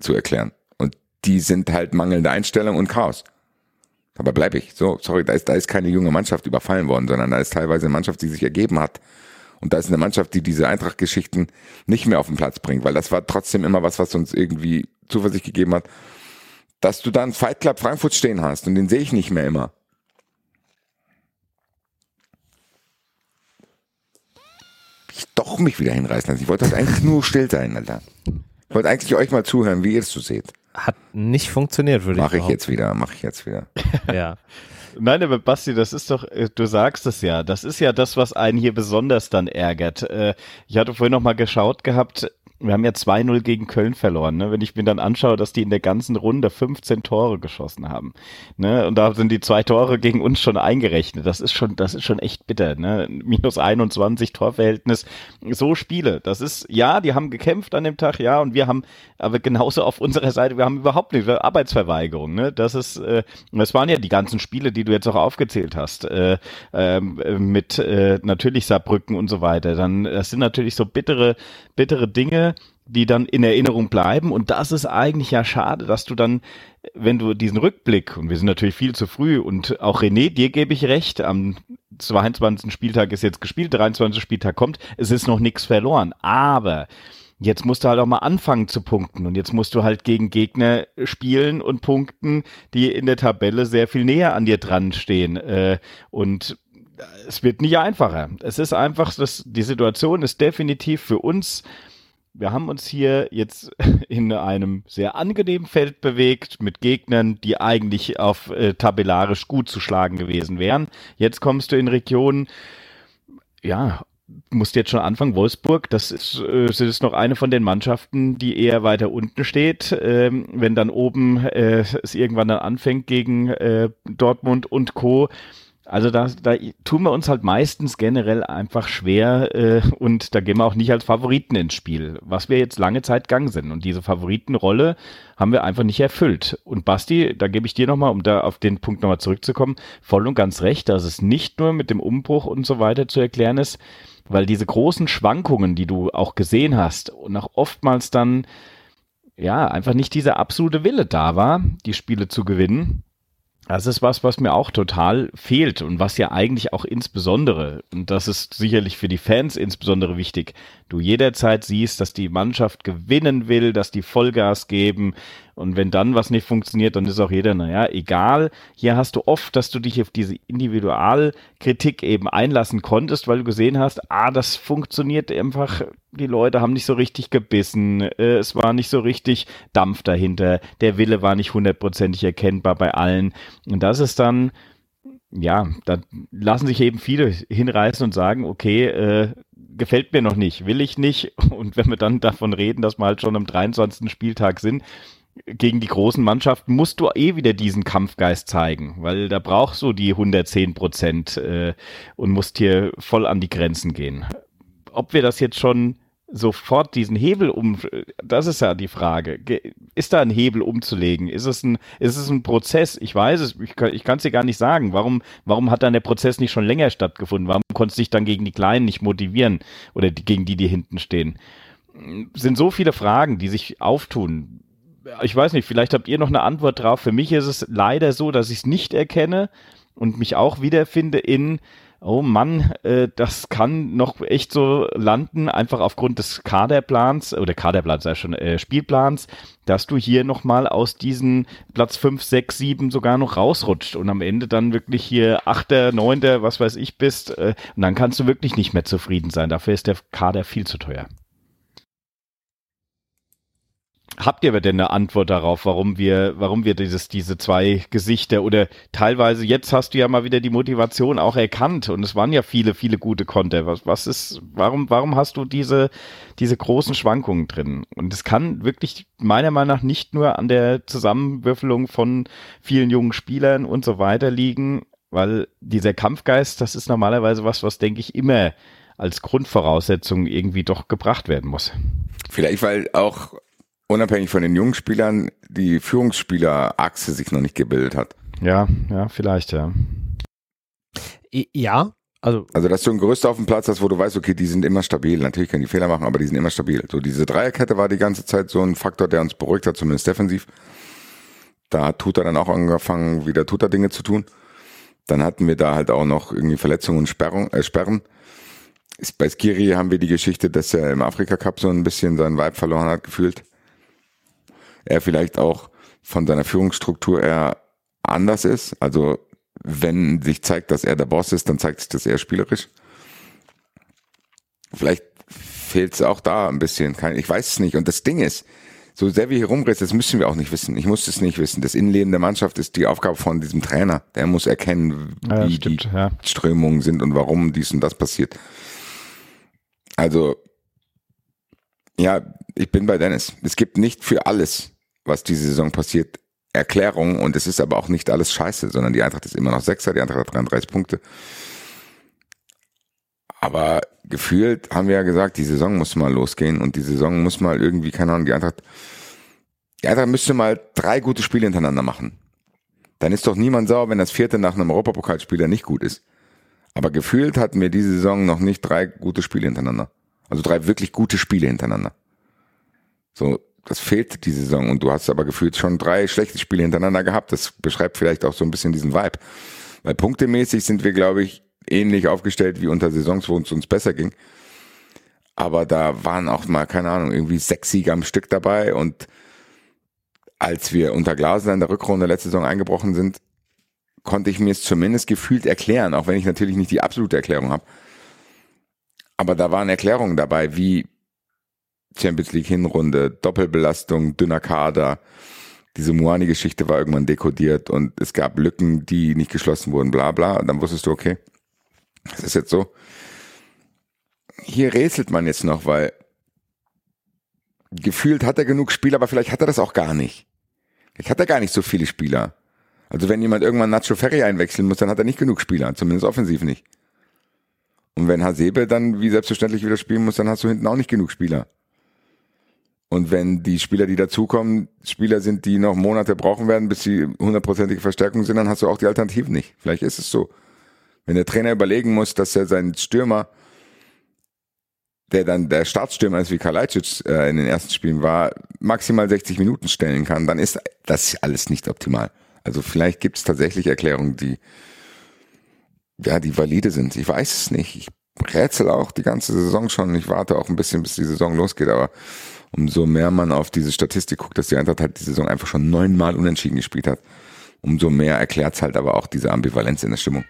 zu erklären. Und die sind halt mangelnde Einstellung und Chaos. Dabei bleibe ich. So, sorry, da ist, da ist keine junge Mannschaft überfallen worden, sondern da ist teilweise eine Mannschaft, die sich ergeben hat. Und da ist eine Mannschaft, die diese Eintracht-Geschichten nicht mehr auf den Platz bringt, weil das war trotzdem immer was, was uns irgendwie Zuversicht gegeben hat, dass du dann Fight Club Frankfurt stehen hast und den sehe ich nicht mehr immer. Ich doch mich wieder hinreißen lassen. Ich wollte halt eigentlich nur still sein, Alter. Ich wollte eigentlich euch mal zuhören, wie ihr es so seht. Hat nicht funktioniert, würde ich Mache ich behaupten. jetzt wieder, mache ich jetzt wieder. Ja. Nein, aber Basti, das ist doch, äh, du sagst es ja, das ist ja das, was einen hier besonders dann ärgert. Äh, Ich hatte vorhin noch mal geschaut gehabt, wir haben ja 2-0 gegen Köln verloren, ne? wenn ich mir dann anschaue, dass die in der ganzen Runde 15 Tore geschossen haben. Ne? Und da sind die zwei Tore gegen uns schon eingerechnet. Das ist schon, das ist schon echt bitter. Ne? Minus 21 Torverhältnis. So Spiele. Das ist, ja, die haben gekämpft an dem Tag, ja, und wir haben, aber genauso auf unserer Seite, wir haben überhaupt nicht, Arbeitsverweigerung. Ne? Das ist, äh, das waren ja die ganzen Spiele, die du jetzt auch aufgezählt hast. Äh, äh, mit äh, natürlich Saarbrücken und so weiter. Dann, das sind natürlich so bittere, bittere Dinge, die dann in Erinnerung bleiben. Und das ist eigentlich ja schade, dass du dann, wenn du diesen Rückblick, und wir sind natürlich viel zu früh, und auch René, dir gebe ich recht, am 22. Spieltag ist jetzt gespielt, 23. Spieltag kommt, es ist noch nichts verloren. Aber Jetzt musst du halt auch mal anfangen zu punkten und jetzt musst du halt gegen Gegner spielen und punkten, die in der Tabelle sehr viel näher an dir dran stehen. Äh, und es wird nicht einfacher. Es ist einfach, das, die Situation ist definitiv für uns. Wir haben uns hier jetzt in einem sehr angenehmen Feld bewegt mit Gegnern, die eigentlich auf äh, tabellarisch gut zu schlagen gewesen wären. Jetzt kommst du in Regionen, ja, musst jetzt schon anfangen, Wolfsburg, das ist, äh, das ist noch eine von den Mannschaften, die eher weiter unten steht. Ähm, wenn dann oben äh, es irgendwann dann anfängt gegen äh, Dortmund und Co., also da, da tun wir uns halt meistens generell einfach schwer äh, und da gehen wir auch nicht als Favoriten ins Spiel, was wir jetzt lange Zeit gegangen sind. Und diese Favoritenrolle haben wir einfach nicht erfüllt. Und Basti, da gebe ich dir nochmal, um da auf den Punkt nochmal zurückzukommen, voll und ganz recht, dass es nicht nur mit dem Umbruch und so weiter zu erklären ist, weil diese großen Schwankungen, die du auch gesehen hast und auch oftmals dann ja einfach nicht dieser absolute Wille da war, die Spiele zu gewinnen. Das ist was, was mir auch total fehlt und was ja eigentlich auch insbesondere, und das ist sicherlich für die Fans insbesondere wichtig, du jederzeit siehst, dass die Mannschaft gewinnen will, dass die Vollgas geben und wenn dann was nicht funktioniert, dann ist auch jeder, naja, egal. Hier hast du oft, dass du dich auf diese Individualkritik eben einlassen konntest, weil du gesehen hast, ah, das funktioniert einfach, die Leute haben nicht so richtig gebissen, äh, es war nicht so richtig Dampf dahinter, der Wille war nicht hundertprozentig erkennbar bei allen. Und das ist dann, ja, da lassen sich eben viele hinreißen und sagen, okay, äh, gefällt mir noch nicht, will ich nicht. Und wenn wir dann davon reden, dass wir halt schon am 23. Spieltag sind, gegen die großen Mannschaften musst du eh wieder diesen Kampfgeist zeigen, weil da brauchst du die 110 Prozent äh, und musst hier voll an die Grenzen gehen. Ob wir das jetzt schon sofort diesen Hebel um, das ist ja die Frage. Ge- Ist da ein Hebel umzulegen? Ist es ein, ist es ein Prozess? Ich weiß es, ich kann ich kann es dir gar nicht sagen. Warum, warum hat dann der Prozess nicht schon länger stattgefunden? Warum konntest du dich dann gegen die Kleinen nicht motivieren oder die, gegen die, die hinten stehen? Sind so viele Fragen, die sich auftun. Ich weiß nicht, vielleicht habt ihr noch eine Antwort drauf. Für mich ist es leider so, dass ich es nicht erkenne und mich auch wiederfinde in, oh Mann, äh, das kann noch echt so landen, einfach aufgrund des Kaderplans oder Kaderplans, ja schon äh, Spielplans, dass du hier nochmal aus diesen Platz 5, 6, 7 sogar noch rausrutscht und am Ende dann wirklich hier Achter, Neunter, was weiß ich bist äh, und dann kannst du wirklich nicht mehr zufrieden sein. Dafür ist der Kader viel zu teuer. Habt ihr aber denn eine Antwort darauf, warum wir, warum wir dieses, diese zwei Gesichter oder teilweise jetzt hast du ja mal wieder die Motivation auch erkannt und es waren ja viele, viele gute Konter. Was, was ist, warum, warum hast du diese, diese großen Schwankungen drin? Und es kann wirklich meiner Meinung nach nicht nur an der Zusammenwürfelung von vielen jungen Spielern und so weiter liegen, weil dieser Kampfgeist, das ist normalerweise was, was denke ich immer als Grundvoraussetzung irgendwie doch gebracht werden muss. Vielleicht, weil auch unabhängig von den jungen Spielern die Führungsspielerachse sich noch nicht gebildet hat. Ja, ja, vielleicht, ja. Ja, also Also, dass du einen Größte auf dem Platz hast, wo du weißt, okay, die sind immer stabil. Natürlich können die Fehler machen, aber die sind immer stabil. So, diese Dreierkette war die ganze Zeit so ein Faktor, der uns beruhigt hat, zumindest defensiv. Da hat Tuta dann auch angefangen, wieder Tuta-Dinge zu tun. Dann hatten wir da halt auch noch irgendwie Verletzungen und Sperrung, äh, Sperren. Bei Skiri haben wir die Geschichte, dass er im Afrika-Cup so ein bisschen seinen Vibe verloren hat, gefühlt. Er vielleicht auch von seiner Führungsstruktur eher anders ist. Also, wenn sich zeigt, dass er der Boss ist, dann zeigt sich das eher spielerisch. vielleicht fehlt es auch da ein bisschen. Ich weiß es nicht. Und das Ding ist, so sehr wir hier rumreden, das müssen wir auch nicht wissen. Ich muss es nicht wissen. Das Innenleben der Mannschaft ist die Aufgabe von diesem Trainer. Der muss erkennen, Ja, wie stimmt, die ja. Strömungen sind und warum dies und das passiert. Also, ja, ich bin bei Dennis. Es gibt nicht für alles, was diese Saison passiert, Erklärungen und es ist aber auch nicht alles scheiße, sondern die Eintracht ist immer noch Sechser, die Eintracht hat 33 Punkte. Aber gefühlt haben wir ja gesagt, die Saison muss mal losgehen und die Saison muss mal irgendwie, keine Ahnung, die Eintracht, die Eintracht müsste mal drei gute Spiele hintereinander machen. Dann ist doch niemand sauer, wenn das vierte nach einem Europapokalspieler nicht gut ist. Aber gefühlt hatten wir diese Saison noch nicht drei gute Spiele hintereinander. Also drei wirklich gute Spiele hintereinander. So, das fehlt die Saison und du hast aber gefühlt schon drei schlechte Spiele hintereinander gehabt. Das beschreibt vielleicht auch so ein bisschen diesen Vibe. Weil punktemäßig sind wir, glaube ich, ähnlich aufgestellt wie unter Saisons, wo es uns besser ging. Aber da waren auch mal, keine Ahnung, irgendwie sechs Siege am Stück dabei und als wir unter Glaser in der Rückrunde letzte Saison eingebrochen sind, konnte ich mir es zumindest gefühlt erklären, auch wenn ich natürlich nicht die absolute Erklärung habe. Aber da waren Erklärungen dabei, wie Champions League Hinrunde, Doppelbelastung, dünner Kader. Diese Muani-Geschichte war irgendwann dekodiert und es gab Lücken, die nicht geschlossen wurden, bla bla. Und dann wusstest du, okay, das ist jetzt so. Hier rätselt man jetzt noch, weil gefühlt hat er genug Spieler, aber vielleicht hat er das auch gar nicht. Vielleicht hat er gar nicht so viele Spieler. Also wenn jemand irgendwann Nacho Ferri einwechseln muss, dann hat er nicht genug Spieler, zumindest offensiv nicht. Und wenn Hasebe dann wie selbstverständlich wieder spielen muss, dann hast du hinten auch nicht genug Spieler. Und wenn die Spieler, die dazukommen, Spieler sind, die noch Monate brauchen werden, bis sie hundertprozentige Verstärkung sind, dann hast du auch die Alternativen nicht. Vielleicht ist es so. Wenn der Trainer überlegen muss, dass er seinen Stürmer, der dann der Startstürmer ist wie Kalajdzic äh, in den ersten Spielen war, maximal 60 Minuten stellen kann, dann ist das alles nicht optimal. Also vielleicht gibt es tatsächlich Erklärungen, die ja, die valide sind. Ich weiß es nicht. Ich rätsel auch die ganze Saison schon. Ich warte auch ein bisschen, bis die Saison losgeht, aber umso mehr man auf diese Statistik guckt, dass die Eintracht halt die Saison einfach schon neunmal unentschieden gespielt hat, umso mehr erklärt es halt aber auch diese Ambivalenz in der Stimmung.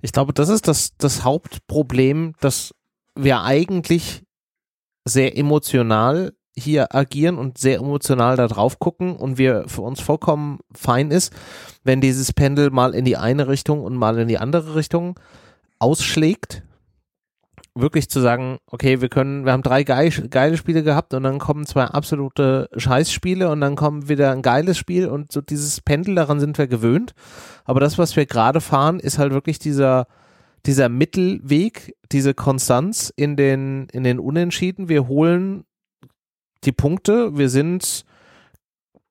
Ich glaube, das ist das, das Hauptproblem, dass wir eigentlich sehr emotional hier agieren und sehr emotional da drauf gucken und wir für uns vollkommen fein ist, wenn dieses Pendel mal in die eine Richtung und mal in die andere Richtung ausschlägt. Wirklich zu sagen, okay, wir können, wir haben drei geil, geile Spiele gehabt und dann kommen zwei absolute Scheißspiele und dann kommt wieder ein geiles Spiel und so dieses Pendel, daran sind wir gewöhnt. Aber das, was wir gerade fahren, ist halt wirklich dieser, dieser Mittelweg, diese Konstanz in den, in den Unentschieden. Wir holen die Punkte, wir sind,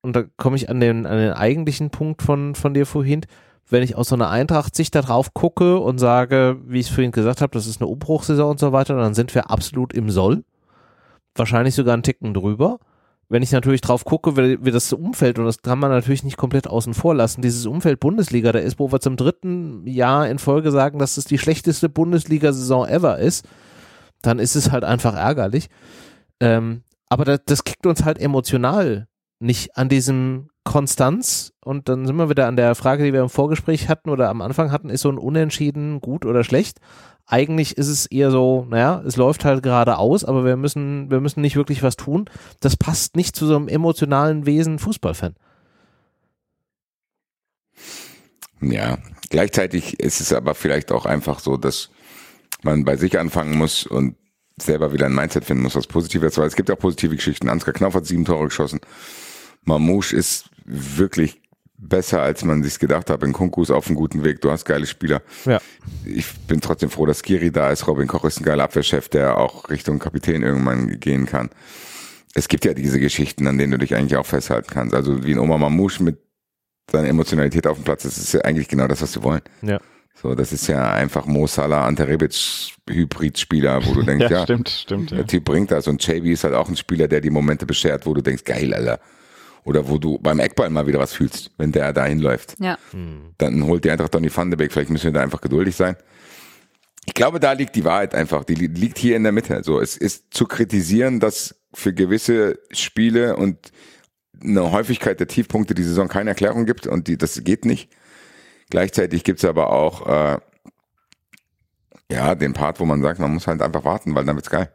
und da komme ich an den, an den eigentlichen Punkt von, von dir vorhin, wenn ich aus so einer Eintracht-Sicht da drauf gucke und sage, wie ich es vorhin gesagt habe, das ist eine Umbruchsaison und so weiter, dann sind wir absolut im Soll. Wahrscheinlich sogar einen Ticken drüber. Wenn ich natürlich drauf gucke, wie, das Umfeld, und das kann man natürlich nicht komplett außen vor lassen, dieses Umfeld Bundesliga da ist, wo wir zum dritten Jahr in Folge sagen, dass es die schlechteste Bundesliga-Saison ever ist, dann ist es halt einfach ärgerlich. Ähm, aber das, das kickt uns halt emotional nicht an diesem Konstanz und dann sind wir wieder an der Frage, die wir im Vorgespräch hatten oder am Anfang hatten, ist so ein Unentschieden gut oder schlecht? Eigentlich ist es eher so, naja, es läuft halt gerade aus, aber wir müssen, wir müssen nicht wirklich was tun. Das passt nicht zu so einem emotionalen Wesen Fußballfan. Ja, gleichzeitig ist es aber vielleicht auch einfach so, dass man bei sich anfangen muss und selber wieder ein Mindset finden muss, was positiv ist, weil es gibt auch positive Geschichten. Ansgar Knauf hat sieben Tore geschossen. Mamouche ist wirklich besser, als man sich gedacht hat. In Kunku ist auf einem guten Weg. Du hast geile Spieler. Ja. Ich bin trotzdem froh, dass Skiri da ist. Robin Koch ist ein geiler Abwehrchef, der auch Richtung Kapitän irgendwann gehen kann. Es gibt ja diese Geschichten, an denen du dich eigentlich auch festhalten kannst. Also wie ein Oma Mamouche mit seiner Emotionalität auf dem Platz. Das ist ja eigentlich genau das, was sie wollen. Ja. So, das ist ja einfach Mo Salah, Ante Rebic Hybrid-Spieler, wo du denkst, Ja, ja, stimmt, stimmt. Ja. der Typ bringt das. Und JB ist halt auch ein Spieler, der die Momente beschert, wo du denkst, geil, Alter. Oder wo du beim Eckball mal wieder was fühlst, wenn der dahin läuft. Ja. Dann holt die einfach Donny van de Beek. Vielleicht müssen wir da einfach geduldig sein. Ich glaube, da liegt die Wahrheit einfach. Die li- liegt hier in der Mitte. So, es ist zu kritisieren, dass für gewisse Spiele und eine Häufigkeit der Tiefpunkte die Saison keine Erklärung gibt und die, das geht nicht. Gleichzeitig gibt's aber auch äh, Ja, den Part, wo man sagt, man muss halt einfach warten, weil dann wird's geil.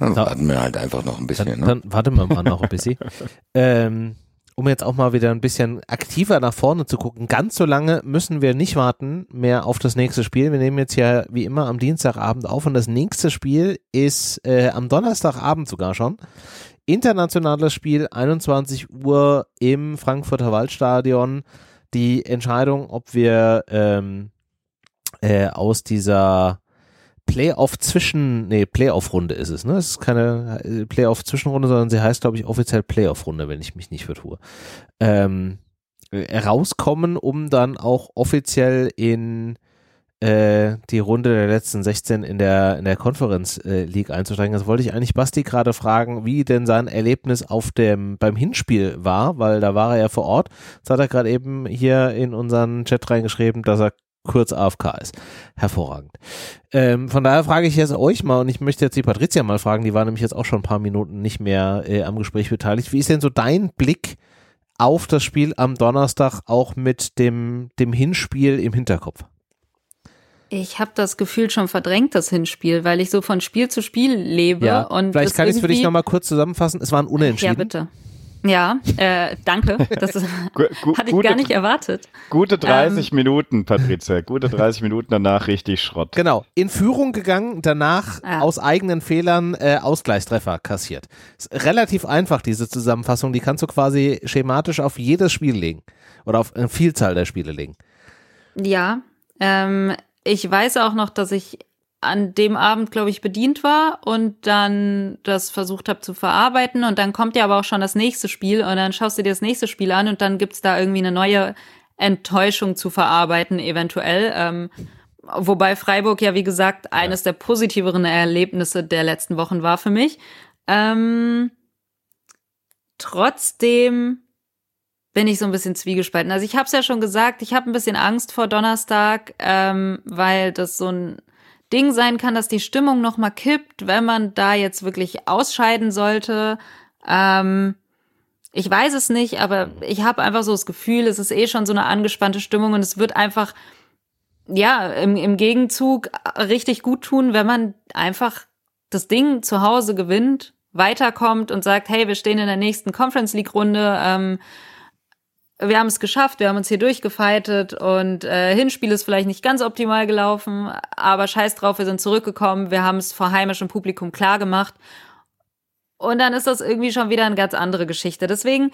Dann Da- warten wir halt einfach noch ein bisschen. Dann, ne? dann warten wir mal noch ein bisschen. ähm, um jetzt auch mal wieder ein bisschen aktiver nach vorne zu gucken. Ganz so lange müssen wir nicht warten mehr auf das nächste Spiel. Wir nehmen jetzt ja wie immer am Dienstagabend auf und das nächste Spiel ist äh, am Donnerstagabend sogar schon. Internationales Spiel, 21 Uhr im Frankfurter Waldstadion. Die Entscheidung, ob wir ähm, äh, aus dieser Playoff zwischen, nee, Playoff-Runde ist es, ne? Es ist keine äh, Playoff-Zwischenrunde, sondern sie heißt, glaube ich, offiziell Playoff-Runde, wenn ich mich nicht vertue. Ähm, äh, rauskommen, um dann auch offiziell in äh, die Runde der letzten 16 in der, in der Conference äh, League einzusteigen. Das wollte ich eigentlich Basti gerade fragen, wie denn sein Erlebnis auf dem, beim Hinspiel war, weil da war er ja vor Ort. Das hat er gerade eben hier in unseren Chat reingeschrieben, dass er kurz AFK ist. Hervorragend. Ähm, von daher frage ich jetzt euch mal und ich möchte jetzt die Patricia mal fragen, die war nämlich jetzt auch schon ein paar Minuten nicht mehr äh, am Gespräch beteiligt. Wie ist denn so dein Blick auf das Spiel am Donnerstag auch mit dem, dem Hinspiel im Hinterkopf? Ich habe das Gefühl schon verdrängt, das Hinspiel, weil ich so von Spiel zu Spiel lebe. und vielleicht kann ich es für dich nochmal kurz zusammenfassen. Es war ein Unentschieden. Ja, bitte. Ja, äh, danke. Das hatte ich gar nicht erwartet. Gute Ähm. 30 Minuten, Patrizia. Gute 30 Minuten danach richtig Schrott. Genau, in Führung gegangen, danach Ja. aus eigenen Fehlern äh, Ausgleichstreffer kassiert. Ist relativ einfach, diese Zusammenfassung. Die kannst du quasi schematisch auf jedes Spiel legen. Oder auf eine Vielzahl der Spiele legen. Ja, ähm, ich weiß auch noch, dass ich an dem Abend, glaube ich, bedient war und dann das versucht habe zu verarbeiten. Und dann kommt ja aber auch schon das nächste Spiel und dann schaust du dir das nächste Spiel an und dann gibt's da irgendwie eine neue Enttäuschung zu verarbeiten, eventuell. Ähm, wobei Freiburg ja, wie gesagt, eines der positiveren Erlebnisse der letzten Wochen war für mich. Ähm, trotzdem bin ich so ein bisschen zwiegespalten. Also ich habe es ja schon gesagt, ich habe ein bisschen Angst vor Donnerstag, ähm, weil das so ein Ding sein kann, dass die Stimmung noch mal kippt, wenn man da jetzt wirklich ausscheiden sollte. Ähm, ich weiß es nicht, aber ich habe einfach so das Gefühl, es ist eh schon so eine angespannte Stimmung und es wird einfach ja im, im Gegenzug richtig gut tun, wenn man einfach das Ding zu Hause gewinnt, weiterkommt und sagt, hey, wir stehen in der nächsten Conference League Runde. Ähm, wir haben es geschafft, wir haben uns hier durchgefeitet und äh, Hinspiel ist vielleicht nicht ganz optimal gelaufen, aber scheiß drauf, wir sind zurückgekommen, wir haben es vor heimischem Publikum klar gemacht. Und dann ist das irgendwie schon wieder eine ganz andere Geschichte. Deswegen,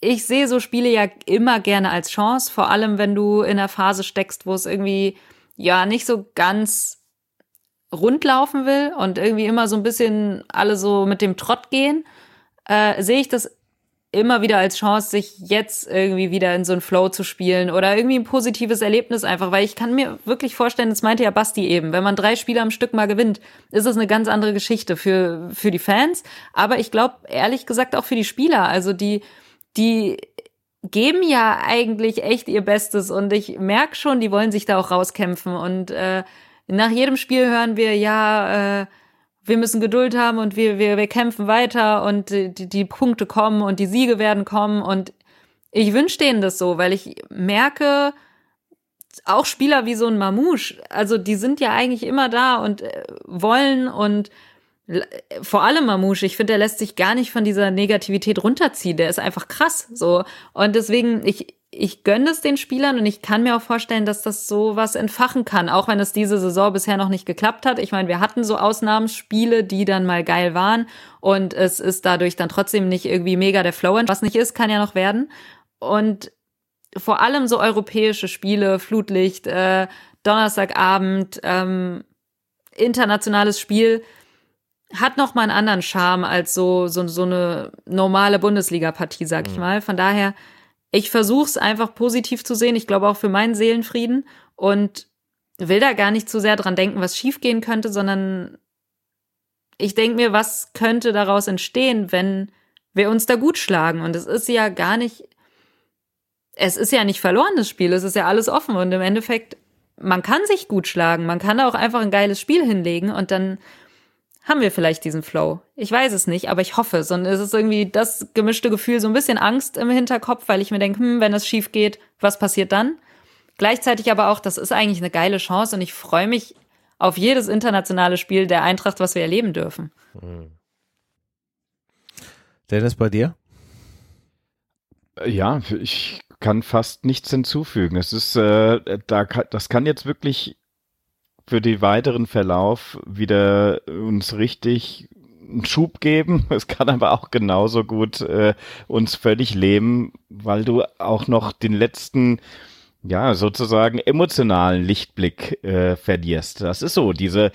ich sehe so Spiele ja immer gerne als Chance, vor allem wenn du in einer Phase steckst, wo es irgendwie ja nicht so ganz rund laufen will und irgendwie immer so ein bisschen alle so mit dem Trott gehen, äh, sehe ich das immer wieder als Chance, sich jetzt irgendwie wieder in so einen Flow zu spielen oder irgendwie ein positives Erlebnis einfach, weil ich kann mir wirklich vorstellen, das meinte ja Basti eben, wenn man drei Spiele am Stück mal gewinnt, ist es eine ganz andere Geschichte für, für die Fans, aber ich glaube ehrlich gesagt auch für die Spieler, also die, die geben ja eigentlich echt ihr Bestes und ich merke schon, die wollen sich da auch rauskämpfen und äh, nach jedem Spiel hören wir, ja, äh, wir müssen Geduld haben und wir, wir, wir kämpfen weiter und die, die Punkte kommen und die Siege werden kommen. Und ich wünsche denen das so, weil ich merke, auch Spieler wie so ein Mamouche, also die sind ja eigentlich immer da und äh, wollen und vor allem Mamouche, ich finde, der lässt sich gar nicht von dieser Negativität runterziehen, der ist einfach krass, so. Und deswegen, ich, ich gönne es den Spielern und ich kann mir auch vorstellen, dass das so was entfachen kann, auch wenn es diese Saison bisher noch nicht geklappt hat. Ich meine, wir hatten so Ausnahmsspiele, die dann mal geil waren und es ist dadurch dann trotzdem nicht irgendwie mega der Flow. Was nicht ist, kann ja noch werden. Und vor allem so europäische Spiele, Flutlicht, äh, Donnerstagabend, ähm, internationales Spiel, hat noch mal einen anderen Charme als so so, so eine normale Bundesliga-Partie, sag ich mal. Von daher, ich versuche es einfach positiv zu sehen. Ich glaube auch für meinen Seelenfrieden und will da gar nicht zu sehr dran denken, was schiefgehen könnte, sondern ich denke mir, was könnte daraus entstehen, wenn wir uns da gut schlagen. Und es ist ja gar nicht, es ist ja nicht verloren, das Spiel. Es ist ja alles offen und im Endeffekt, man kann sich gut schlagen. Man kann da auch einfach ein geiles Spiel hinlegen und dann haben wir vielleicht diesen Flow. Ich weiß es nicht, aber ich hoffe es. Und es ist irgendwie das gemischte Gefühl, so ein bisschen Angst im Hinterkopf, weil ich mir denke, hm, wenn es schief geht, was passiert dann? Gleichzeitig aber auch, das ist eigentlich eine geile Chance und ich freue mich auf jedes internationale Spiel der Eintracht, was wir erleben dürfen. Mhm. Dennis, bei dir? Ja, ich kann fast nichts hinzufügen. Es ist, äh, da, das kann jetzt wirklich für den weiteren Verlauf wieder uns richtig einen Schub geben. Es kann aber auch genauso gut äh, uns völlig lähmen, weil du auch noch den letzten ja, sozusagen emotionalen Lichtblick äh, verlierst. Das ist so, diese,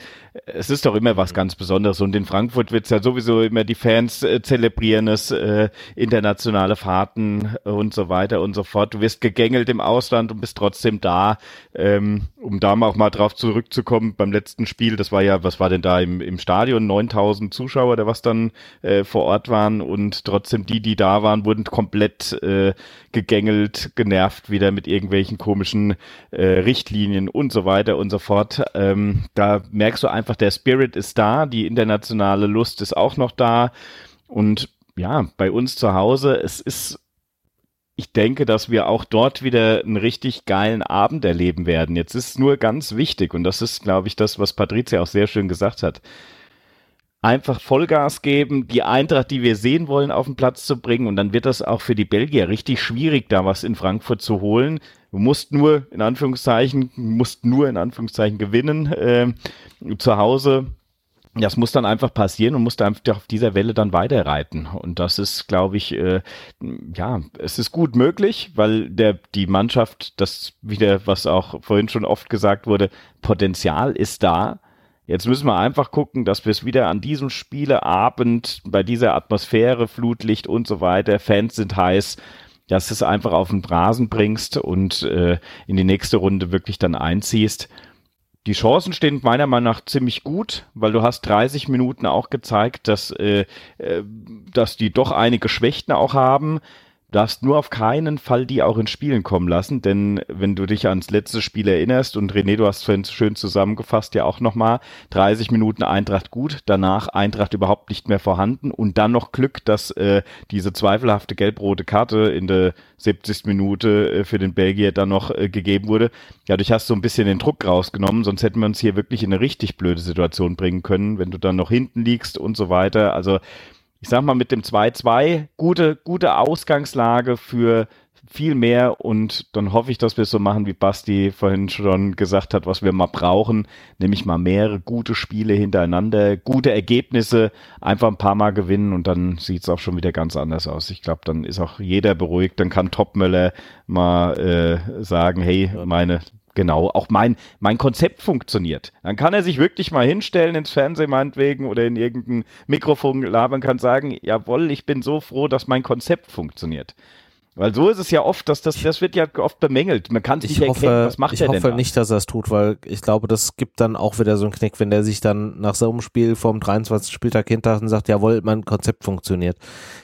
es ist doch immer was ganz Besonderes und in Frankfurt wird's ja sowieso immer die Fans äh, zelebrieren es, äh, internationale Fahrten und so weiter und so fort. Du wirst gegängelt im Ausland und bist trotzdem da, ähm, um da auch mal drauf zurückzukommen beim letzten Spiel, das war ja, was war denn da im, im Stadion, 9000 Zuschauer, der was dann äh, vor Ort waren und trotzdem die, die da waren, wurden komplett äh, gegängelt, genervt wieder mit irgendwelchen komischen äh, Richtlinien und so weiter und so fort. Ähm, da merkst du einfach, der Spirit ist da, die internationale Lust ist auch noch da und ja, bei uns zu Hause, es ist ich denke, dass wir auch dort wieder einen richtig geilen Abend erleben werden. Jetzt ist nur ganz wichtig, und das ist, glaube ich, das, was Patricia auch sehr schön gesagt hat einfach Vollgas geben, die Eintracht, die wir sehen wollen, auf den Platz zu bringen. Und dann wird das auch für die Belgier richtig schwierig, da was in Frankfurt zu holen. Du musst nur, in Anführungszeichen, musst nur in Anführungszeichen gewinnen äh, zu Hause. Das muss dann einfach passieren und musst einfach auf dieser Welle dann weiterreiten. Und das ist, glaube ich, äh, ja, es ist gut möglich, weil der, die Mannschaft, das wieder, was auch vorhin schon oft gesagt wurde, Potenzial ist da Jetzt müssen wir einfach gucken, dass wir es wieder an diesem Spieleabend, bei dieser Atmosphäre, Flutlicht und so weiter, Fans sind heiß, dass du es einfach auf den Rasen bringst und äh, in die nächste Runde wirklich dann einziehst. Die Chancen stehen meiner Meinung nach ziemlich gut, weil du hast 30 Minuten auch gezeigt, dass, äh, äh, dass die doch einige Schwächten auch haben darfst nur auf keinen Fall die auch ins Spielen kommen lassen, denn wenn du dich ans letzte Spiel erinnerst und René, du hast vorhin schön zusammengefasst ja auch nochmal, 30 Minuten Eintracht gut, danach Eintracht überhaupt nicht mehr vorhanden und dann noch Glück, dass äh, diese zweifelhafte gelb-rote Karte in der 70. Minute äh, für den Belgier dann noch äh, gegeben wurde. Dadurch hast du ein bisschen den Druck rausgenommen, sonst hätten wir uns hier wirklich in eine richtig blöde Situation bringen können, wenn du dann noch hinten liegst und so weiter. Also ich sag mal, mit dem 2-2 gute, gute Ausgangslage für viel mehr. Und dann hoffe ich, dass wir es so machen, wie Basti vorhin schon gesagt hat, was wir mal brauchen, nämlich mal mehrere gute Spiele hintereinander, gute Ergebnisse, einfach ein paar Mal gewinnen und dann sieht es auch schon wieder ganz anders aus. Ich glaube, dann ist auch jeder beruhigt, dann kann Topmöller mal äh, sagen, hey, meine genau auch mein, mein Konzept funktioniert. Dann kann er sich wirklich mal hinstellen ins Fernsehen meinetwegen oder in irgendein Mikrofon labern, kann sagen, jawohl, ich bin so froh, dass mein Konzept funktioniert. Weil so ist es ja oft, dass das, das wird ja oft bemängelt. Man kann es nicht hoffe, erkennen, was macht ich er denn Ich hoffe nicht, dass er es tut, weil ich glaube, das gibt dann auch wieder so einen Knick, wenn der sich dann nach so einem Spiel vom 23. Spieltag hinter und sagt, jawohl, mein Konzept funktioniert.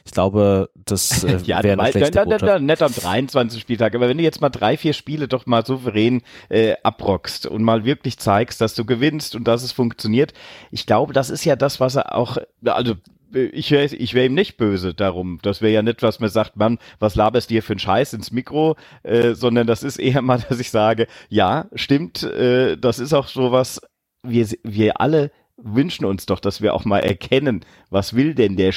Ich glaube, das äh, ja, wäre eine schlechte da, da, Nicht am 23. Spieltag, aber wenn du jetzt mal drei, vier Spiele doch mal souverän äh, abrockst und mal wirklich zeigst, dass du gewinnst und dass es funktioniert, ich glaube, das ist ja das, was er auch, also ich wäre ich wär ihm nicht böse darum. Das wäre ja nicht, was mir sagt, Mann, was laberst du hier für einen Scheiß ins Mikro, äh, sondern das ist eher mal, dass ich sage, ja, stimmt, äh, das ist auch so was, wir, wir alle wünschen uns doch, dass wir auch mal erkennen, was will denn der,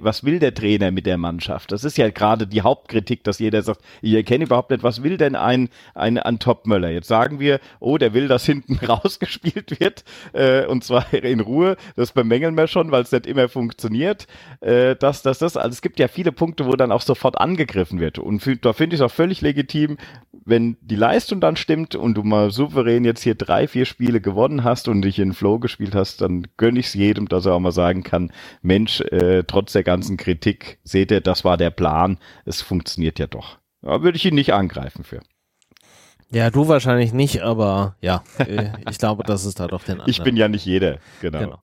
was will der Trainer mit der Mannschaft? Das ist ja gerade die Hauptkritik, dass jeder sagt, ich erkenne überhaupt nicht, was will denn ein, ein, ein Topmöller? Jetzt sagen wir, oh, der will, dass hinten rausgespielt wird, äh, und zwar in Ruhe. Das bemängeln wir schon, weil es nicht immer funktioniert. Äh, das, das, das. Also es gibt ja viele Punkte, wo dann auch sofort angegriffen wird. Und da finde ich es auch völlig legitim, wenn die Leistung dann stimmt und du mal souverän jetzt hier drei, vier Spiele gewonnen hast und dich in Flow gespielt hast, dann gönne ich es jedem, dass er auch mal sagen kann, Mensch, äh, trotz der ganzen Kritik, seht ihr, das war der Plan, es funktioniert ja doch. Da würde ich ihn nicht angreifen für. Ja, du wahrscheinlich nicht, aber ja, äh, ich glaube, das ist da doch den anderen. Ich bin ja nicht jeder, genau. genau.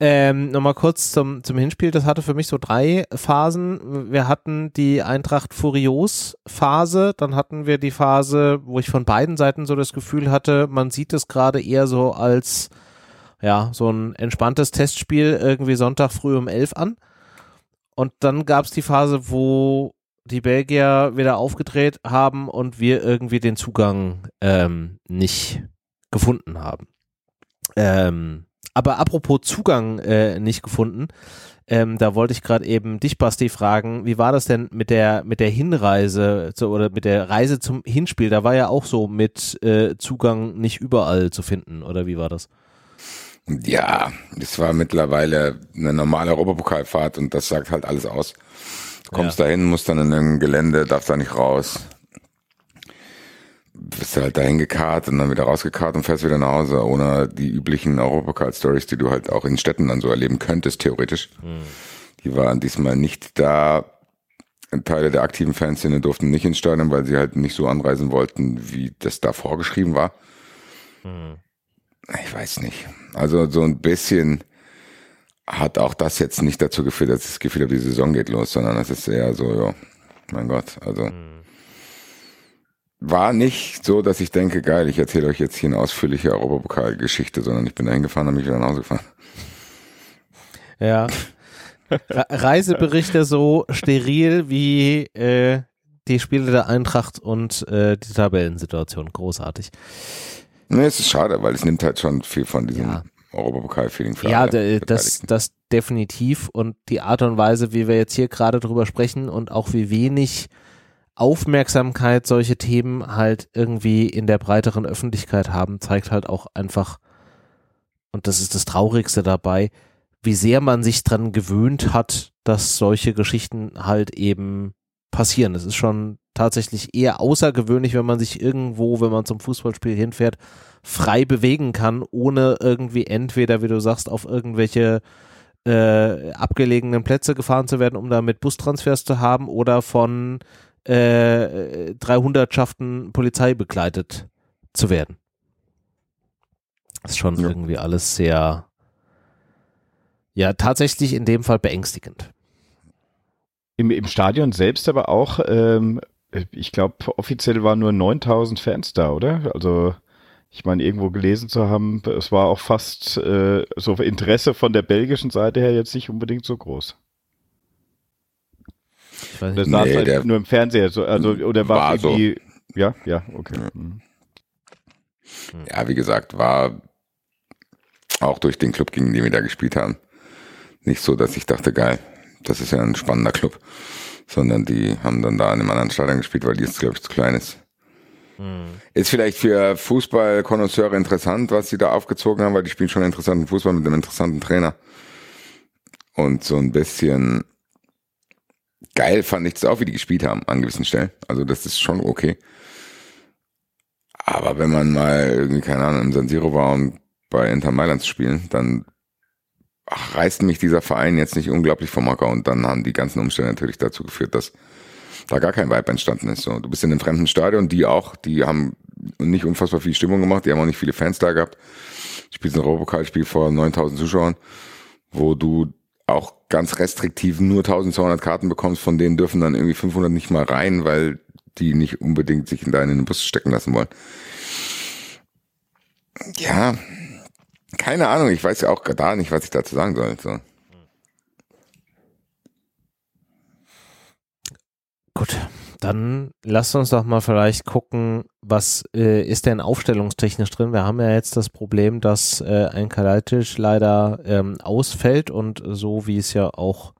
Ähm, Nochmal kurz zum, zum Hinspiel, das hatte für mich so drei Phasen. Wir hatten die Eintracht Furios Phase, dann hatten wir die Phase, wo ich von beiden Seiten so das Gefühl hatte, man sieht es gerade eher so als ja, so ein entspanntes Testspiel irgendwie Sonntag früh um elf an. Und dann gab es die Phase, wo die Belgier wieder aufgedreht haben und wir irgendwie den Zugang ähm, nicht gefunden haben. Ähm, aber apropos Zugang äh, nicht gefunden, ähm, da wollte ich gerade eben dich, Basti, fragen, wie war das denn mit der mit der Hinreise zu, oder mit der Reise zum Hinspiel? Da war ja auch so mit äh, Zugang nicht überall zu finden, oder wie war das? Ja, das war mittlerweile eine normale Europapokalfahrt und das sagt halt alles aus. Du kommst ja. dahin, musst dann in einem Gelände, darfst da nicht raus. Bist halt dahin gekarrt und dann wieder rausgekarrt und fährst wieder nach Hause, ohne die üblichen Europapokal-Stories, die du halt auch in Städten dann so erleben könntest, theoretisch. Hm. Die waren diesmal nicht da. Teile der aktiven Fanszene durften nicht ins Stadion, weil sie halt nicht so anreisen wollten, wie das da vorgeschrieben war. Hm. Ich weiß nicht. Also so ein bisschen hat auch das jetzt nicht dazu geführt, dass ich das Gefühl habe, die Saison geht los, sondern es ist eher so, ja, mein Gott, also mhm. war nicht so, dass ich denke, geil, ich erzähle euch jetzt hier eine ausführliche Europapokalgeschichte, sondern ich bin da hingefahren und mich wieder nach Hause gefahren. Ja. Reiseberichte so steril wie äh, die Spiele der Eintracht und äh, die Tabellensituation. Großartig. Nee, es ist schade, weil es nimmt halt schon viel von diesem ja. Europapokal-Feeling für Ja, das, das definitiv und die Art und Weise, wie wir jetzt hier gerade drüber sprechen und auch wie wenig Aufmerksamkeit solche Themen halt irgendwie in der breiteren Öffentlichkeit haben, zeigt halt auch einfach, und das ist das Traurigste dabei, wie sehr man sich dran gewöhnt hat, dass solche Geschichten halt eben passieren. Es ist schon tatsächlich eher außergewöhnlich, wenn man sich irgendwo, wenn man zum Fußballspiel hinfährt, frei bewegen kann, ohne irgendwie entweder, wie du sagst, auf irgendwelche äh, abgelegenen Plätze gefahren zu werden, um da mit Bustransfers zu haben oder von äh, 300 Schaften Polizei begleitet zu werden. Das ist schon ja. irgendwie alles sehr, ja, tatsächlich in dem Fall beängstigend. Im, im Stadion selbst aber auch, ähm, ich glaube, offiziell waren nur 9000 Fans da, oder? Also, ich meine, irgendwo gelesen zu haben, es war auch fast äh, so Interesse von der belgischen Seite her jetzt nicht unbedingt so groß. Ich weiß nicht. Das saß nee, halt nur im Fernseher, so, also, oder war, war irgendwie, so. ja, ja, okay. Ja. Mhm. ja, wie gesagt, war auch durch den Club, gegen den wir da gespielt haben, nicht so, dass ich dachte, geil, das ist ja ein spannender Club sondern die haben dann da in einem anderen Stadion gespielt, weil die jetzt, glaube ich, zu klein ist. Hm. Ist vielleicht für Fußballkonnoisseure interessant, was sie da aufgezogen haben, weil die spielen schon interessanten Fußball mit einem interessanten Trainer. Und so ein bisschen geil fand ich das auch, wie die gespielt haben an gewissen Stellen. Also das ist schon okay. Aber wenn man mal irgendwie, keine Ahnung, im San Siro war und bei Inter Mailand zu spielen, dann ach, reißt mich dieser Verein jetzt nicht unglaublich vom Hocker und dann haben die ganzen Umstände natürlich dazu geführt, dass da gar kein Vibe entstanden ist. So, du bist in einem fremden Stadion, die auch, die haben nicht unfassbar viel Stimmung gemacht, die haben auch nicht viele Fans da gehabt. Spielst ein Europapokalspiel vor 9000 Zuschauern, wo du auch ganz restriktiv nur 1200 Karten bekommst, von denen dürfen dann irgendwie 500 nicht mal rein, weil die nicht unbedingt sich in deinen Bus stecken lassen wollen. Ja, keine Ahnung, ich weiß ja auch da nicht, was ich dazu sagen soll. So. Gut, dann lasst uns doch mal vielleicht gucken, was äh, ist denn aufstellungstechnisch drin. Wir haben ja jetzt das Problem, dass äh, ein Kalajdzic leider ähm, ausfällt und so wie es ja auch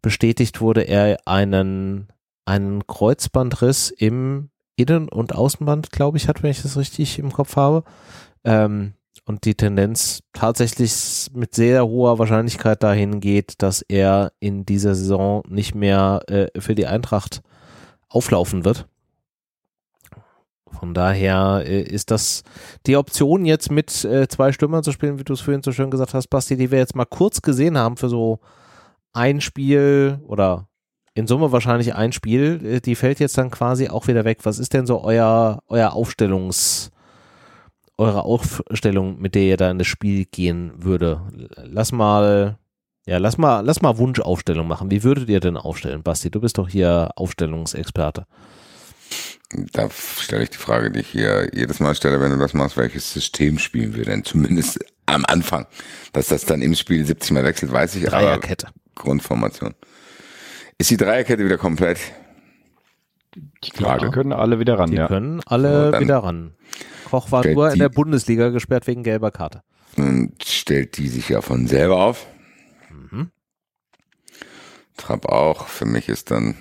bestätigt wurde, er einen, einen Kreuzbandriss im Innen- und Außenband, glaube ich, hat, wenn ich das richtig im Kopf habe. Ähm, und die Tendenz tatsächlich mit sehr hoher Wahrscheinlichkeit dahin geht, dass er in dieser Saison nicht mehr äh, für die Eintracht auflaufen wird. Von daher äh, ist das die Option, jetzt mit äh, zwei Stürmern zu spielen, wie du es vorhin so schön gesagt hast, Basti, die wir jetzt mal kurz gesehen haben für so ein Spiel oder in Summe wahrscheinlich ein Spiel, äh, die fällt jetzt dann quasi auch wieder weg. Was ist denn so euer, euer Aufstellungs- eure Aufstellung, mit der ihr da in das Spiel gehen würde. Lass mal, ja, lass mal, lass mal Wunschaufstellung machen. Wie würdet ihr denn aufstellen, Basti? Du bist doch hier Aufstellungsexperte. Da stelle ich die Frage, die ich hier jedes Mal stelle, wenn du das machst, welches System spielen wir denn? Zumindest am Anfang. Dass das dann im Spiel 70 Mal wechselt, weiß ich. Dreierkette. Grundformation. Ist die Dreierkette wieder komplett? Ich glaube, können alle wieder ran, Die ja. können alle So, dann wieder ran. Koch war nur in die- der Bundesliga gesperrt wegen gelber Karte. Und stellt die sich ja von selber auf. Mhm. Trapp auch. Für mich ist dann,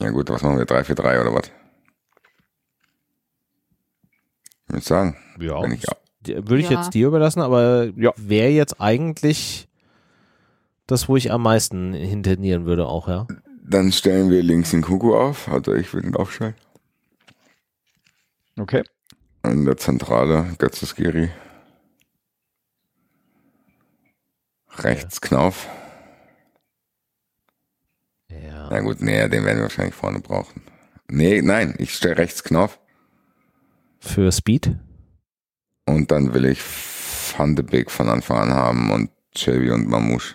ja gut, was machen wir? 3-4-3 oder was? Ich würde sagen, Ja. wenn ich, Würde ich Ja. jetzt dir überlassen, aber Ja. wäre jetzt eigentlich das, wo ich am meisten hinternieren würde auch, ja. Dann stellen wir links den Kuku auf. Also ich will ihn aufstellen. Okay. In der Zentrale Götzes Giri. Rechts Knauf. Ja. Na gut, nee, den werden wir wahrscheinlich vorne brauchen. Nee, nein, ich stelle rechts Knopf Für Speed? und dann will ich Van de Beek von Anfang an haben und Shelby und Mamouche.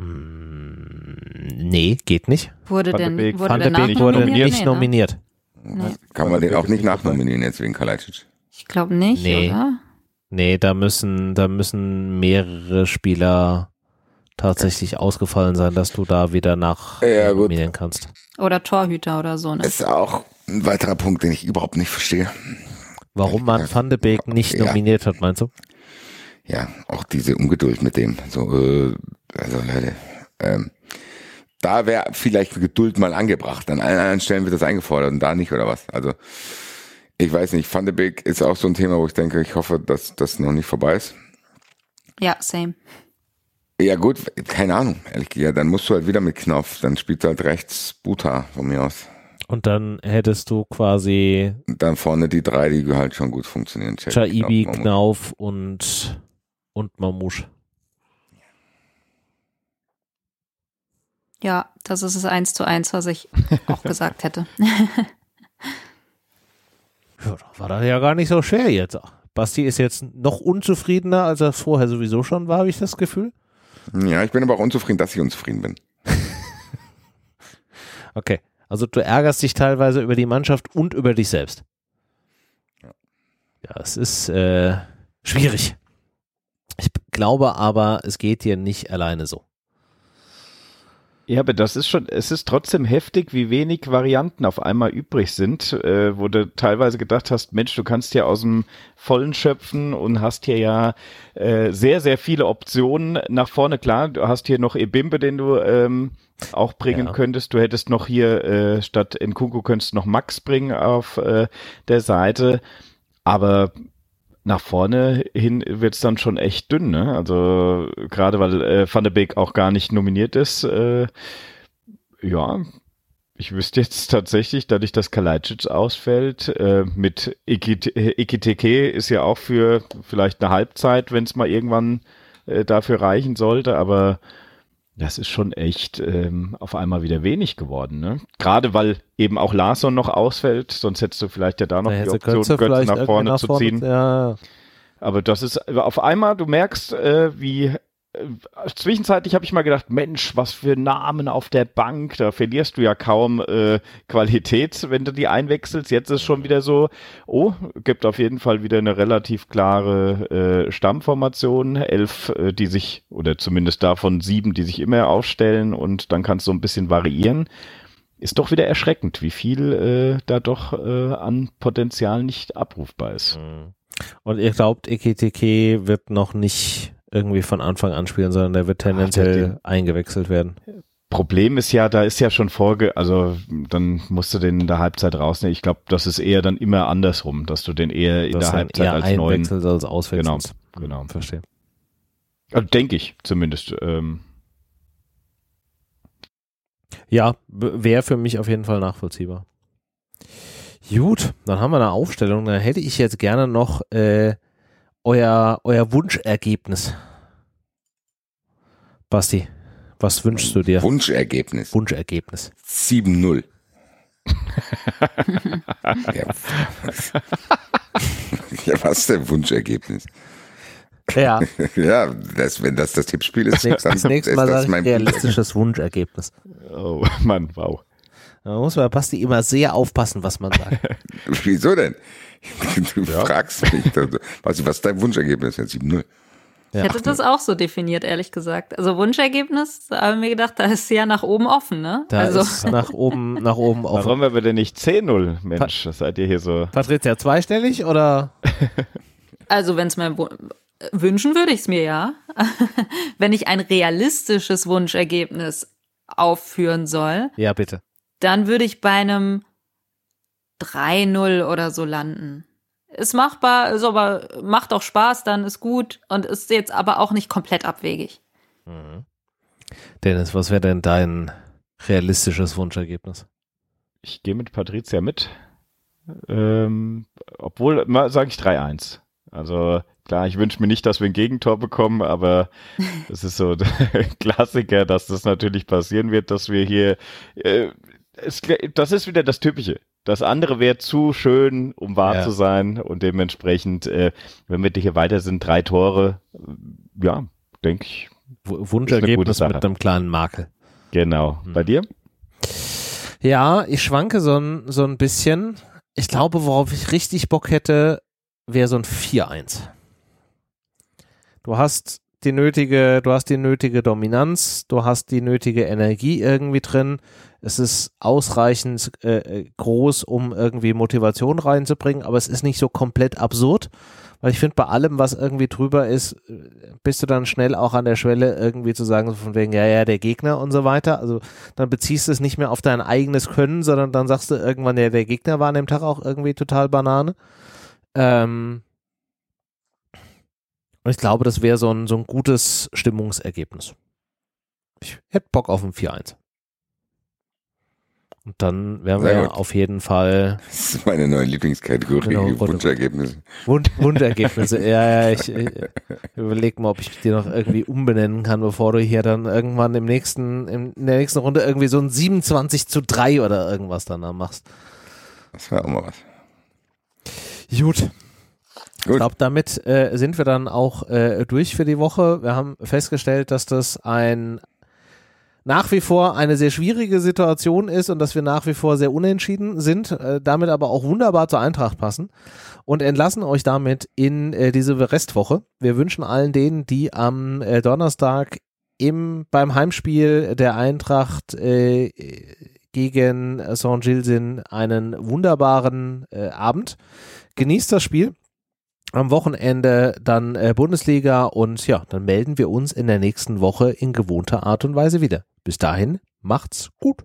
Hm, nee, geht nicht. Wurde Van de denn, Beek- wurde Van de der Beek wurde nicht ne? nominiert. Nee. Kann man den auch nicht nachnominieren jetzt wegen Kalajdzic? Ich glaube nicht, Nee. oder? Nee, da müssen, da müssen mehrere Spieler tatsächlich ausgefallen sein, dass du da wieder nach Ja, nominieren kannst. Oder Torhüter oder so, ne? Ist auch ein weiterer Punkt, den ich überhaupt nicht verstehe. Warum man Van de Beek nicht Ja. nominiert hat, meinst du? Ja, auch diese Ungeduld mit dem. So, äh, also Leute, ähm, da wäre vielleicht Geduld mal angebracht. An allen anderen Stellen wird das eingefordert und da nicht oder was. Also ich weiß nicht, Van de Beek ist auch so ein Thema, wo ich denke, ich hoffe, dass das noch nicht vorbei ist. Ja, same. Ja gut, keine Ahnung, ehrlich gesagt. Ja, dann musst du halt wieder mit Knopf, dann spielst du halt rechts Buta von mir aus. Und dann hättest du quasi dann vorne die drei, die halt schon gut funktionieren. Chaibi, Knopf, Mamouche. Knauf und, und Mamouche. Ja, das ist es eins zu eins, was ich auch gesagt hätte. Ja, da war das ja gar nicht so schwer jetzt. Basti ist jetzt noch unzufriedener, als er vorher sowieso schon war, habe ich das Gefühl. Ja, ich bin aber auch unzufrieden, dass ich unzufrieden bin. Okay. Also du ärgerst dich teilweise über die Mannschaft und über dich selbst. Ja. Ja, es ist äh, schwierig. Ich glaube aber, es geht dir nicht alleine so. Ja, aber das ist schon, es ist trotzdem heftig, wie wenig Varianten auf einmal übrig sind, äh, wo du teilweise gedacht hast, Mensch, du kannst ja aus dem Vollen schöpfen und hast hier ja äh, sehr, sehr viele Optionen nach vorne. Klar, du hast hier noch Ebimbe, den du ähm, auch bringen Ja. könntest. Du hättest noch hier äh, statt Nkunku könntest du noch Max bringen auf äh, der Seite. Aber nach vorne hin wird's dann schon echt dünn, ne? Also gerade weil äh, Van de Beek auch gar nicht nominiert ist, äh, ja, ich wüsste jetzt tatsächlich, dadurch, dass Kalajdzic ausfällt, äh, mit Ikit- Ikiteke ist ja auch für vielleicht eine Halbzeit, wenn es mal irgendwann äh, dafür reichen sollte, aber das ist schon echt ähm, auf einmal wieder wenig geworden, ne? Gerade weil eben auch Larsson noch ausfällt, sonst hättest du vielleicht ja da noch Da die Option, vielleicht nach vorne nach zu ziehen. Ja, Aber das ist auf einmal, du merkst, äh, wie zwischenzeitlich habe ich mal gedacht, Mensch, was für Namen auf der Bank, da verlierst du ja kaum äh, Qualität, wenn du die einwechselst. Jetzt ist schon wieder so, oh, gibt auf jeden Fall wieder eine relativ klare äh, Stammformation, elf, äh, die sich, oder zumindest davon sieben, die sich immer aufstellen und dann kannst du ein bisschen variieren. Ist doch wieder erschreckend, wie viel äh, da doch äh, an Potenzial nicht abrufbar ist. Mhm. Und ihr glaubt, Ekiteke wird noch nicht irgendwie von Anfang an spielen, sondern der wird tendenziell der- eingewechselt werden. Problem ist ja, da ist ja schon Folge, also dann musst du den in der Halbzeit rausnehmen. Ich glaube, das ist eher dann immer andersrum, dass du den eher in Dass der Halbzeit eher als neuen, als auswechselst. Genau, genau. Verstehe. also denke ich zumindest. Ähm, Ja, wäre für mich auf jeden Fall nachvollziehbar. Gut, dann haben wir eine Aufstellung. Dann hätte ich jetzt gerne noch äh, euer, euer Wunschergebnis. Basti, was wünschst du dir? Wunschergebnis. Wunschergebnis. 7-0. ja. ja, was ist denn Wunschergebnis? Ja, Ja, das, wenn das das Tippspiel ist, das dann nächste Mal ist das sage mein realistisches Wunschergebnis. oh Mann, wow. Da muss man bei Basti immer sehr aufpassen, was man sagt. Wieso denn? Du fragst mich, was, was ist dein Wunschergebnis jetzt? 7-0. Ich hätte das auch so definiert, ehrlich gesagt. Also Wunschergebnis, da haben wir gedacht, da ist ja nach oben offen, ne? Da also ist nach oben, nach oben offen. Warum haben wir denn nicht 10-0? Mensch, was seid ihr hier so? Patricia, zweistellig oder? Also wenn es mein Wu- wünschen würde ich es mir ja. wenn ich ein realistisches Wunschergebnis aufführen soll, Ja, bitte. Dann würde ich bei einem 3-0 oder so landen. Ist machbar, ist aber macht auch Spaß, dann ist gut und ist jetzt aber auch nicht komplett abwegig. Dennis, was wäre denn dein realistisches Wunschergebnis? Ich gehe mit Patricia mit. Ähm, obwohl, mal sage ich 3-1. Also klar, ich wünsche mir nicht, dass wir ein Gegentor bekommen, aber es ist so der Klassiker, dass das natürlich passieren wird, dass wir hier, äh, es, das ist wieder das Typische. Das andere wäre zu schön, um wahr Ja. zu sein und dementsprechend, äh, wenn wir hier weiter sind, drei Tore, äh, ja, denke ich, Wunschergebnis mit einem kleinen Makel. genau. Bei dir? Ja, ich schwanke so ein, so ein bisschen. Ich glaube, worauf ich richtig Bock hätte, wäre so ein 4-1. Du hast die nötige, du hast die nötige Dominanz, du hast die nötige Energie irgendwie drin. Es ist ausreichend äh, groß, um irgendwie Motivation reinzubringen, aber es ist nicht so komplett absurd, weil ich finde, bei allem, was irgendwie drüber ist, bist du dann schnell auch an der Schwelle irgendwie zu sagen, so von wegen, ja, ja, der Gegner und so weiter. Also dann beziehst du es nicht mehr auf dein eigenes Können, sondern dann sagst du irgendwann, ja, der Gegner war an dem Tag auch irgendwie total Banane. Ähm und ich glaube, das wäre so ein, so ein gutes Stimmungsergebnis. Ich hätte Bock auf ein 4-1. Und dann wären wir auf jeden Fall Das ist meine neue Lieblingskategorie, Genau. Wunschergebnisse. Wund Wundergebnisse. ja, ja, ich, ich überlege mal, ob ich die noch irgendwie umbenennen kann, bevor du hier dann irgendwann im nächsten, in der nächsten Runde irgendwie so ein 27 zu 3 oder irgendwas dann da machst. Das wäre auch mal was. Gut. Ich Gut. glaube, damit äh, sind wir dann auch äh, durch für die Woche. Wir haben festgestellt, dass das ein nach wie vor eine sehr schwierige Situation ist und dass wir nach wie vor sehr unentschieden sind, äh, damit aber auch wunderbar zur Eintracht passen und entlassen euch damit in äh, diese Restwoche. Wir wünschen allen denen, die am äh, Donnerstag im, beim Heimspiel der Eintracht äh, gegen Saint-Gilles sind, einen wunderbaren äh, Abend. Genießt das Spiel. Am Wochenende dann äh, Bundesliga und ja, dann melden wir uns in der nächsten Woche in gewohnter Art und Weise wieder. Bis dahin, macht's gut.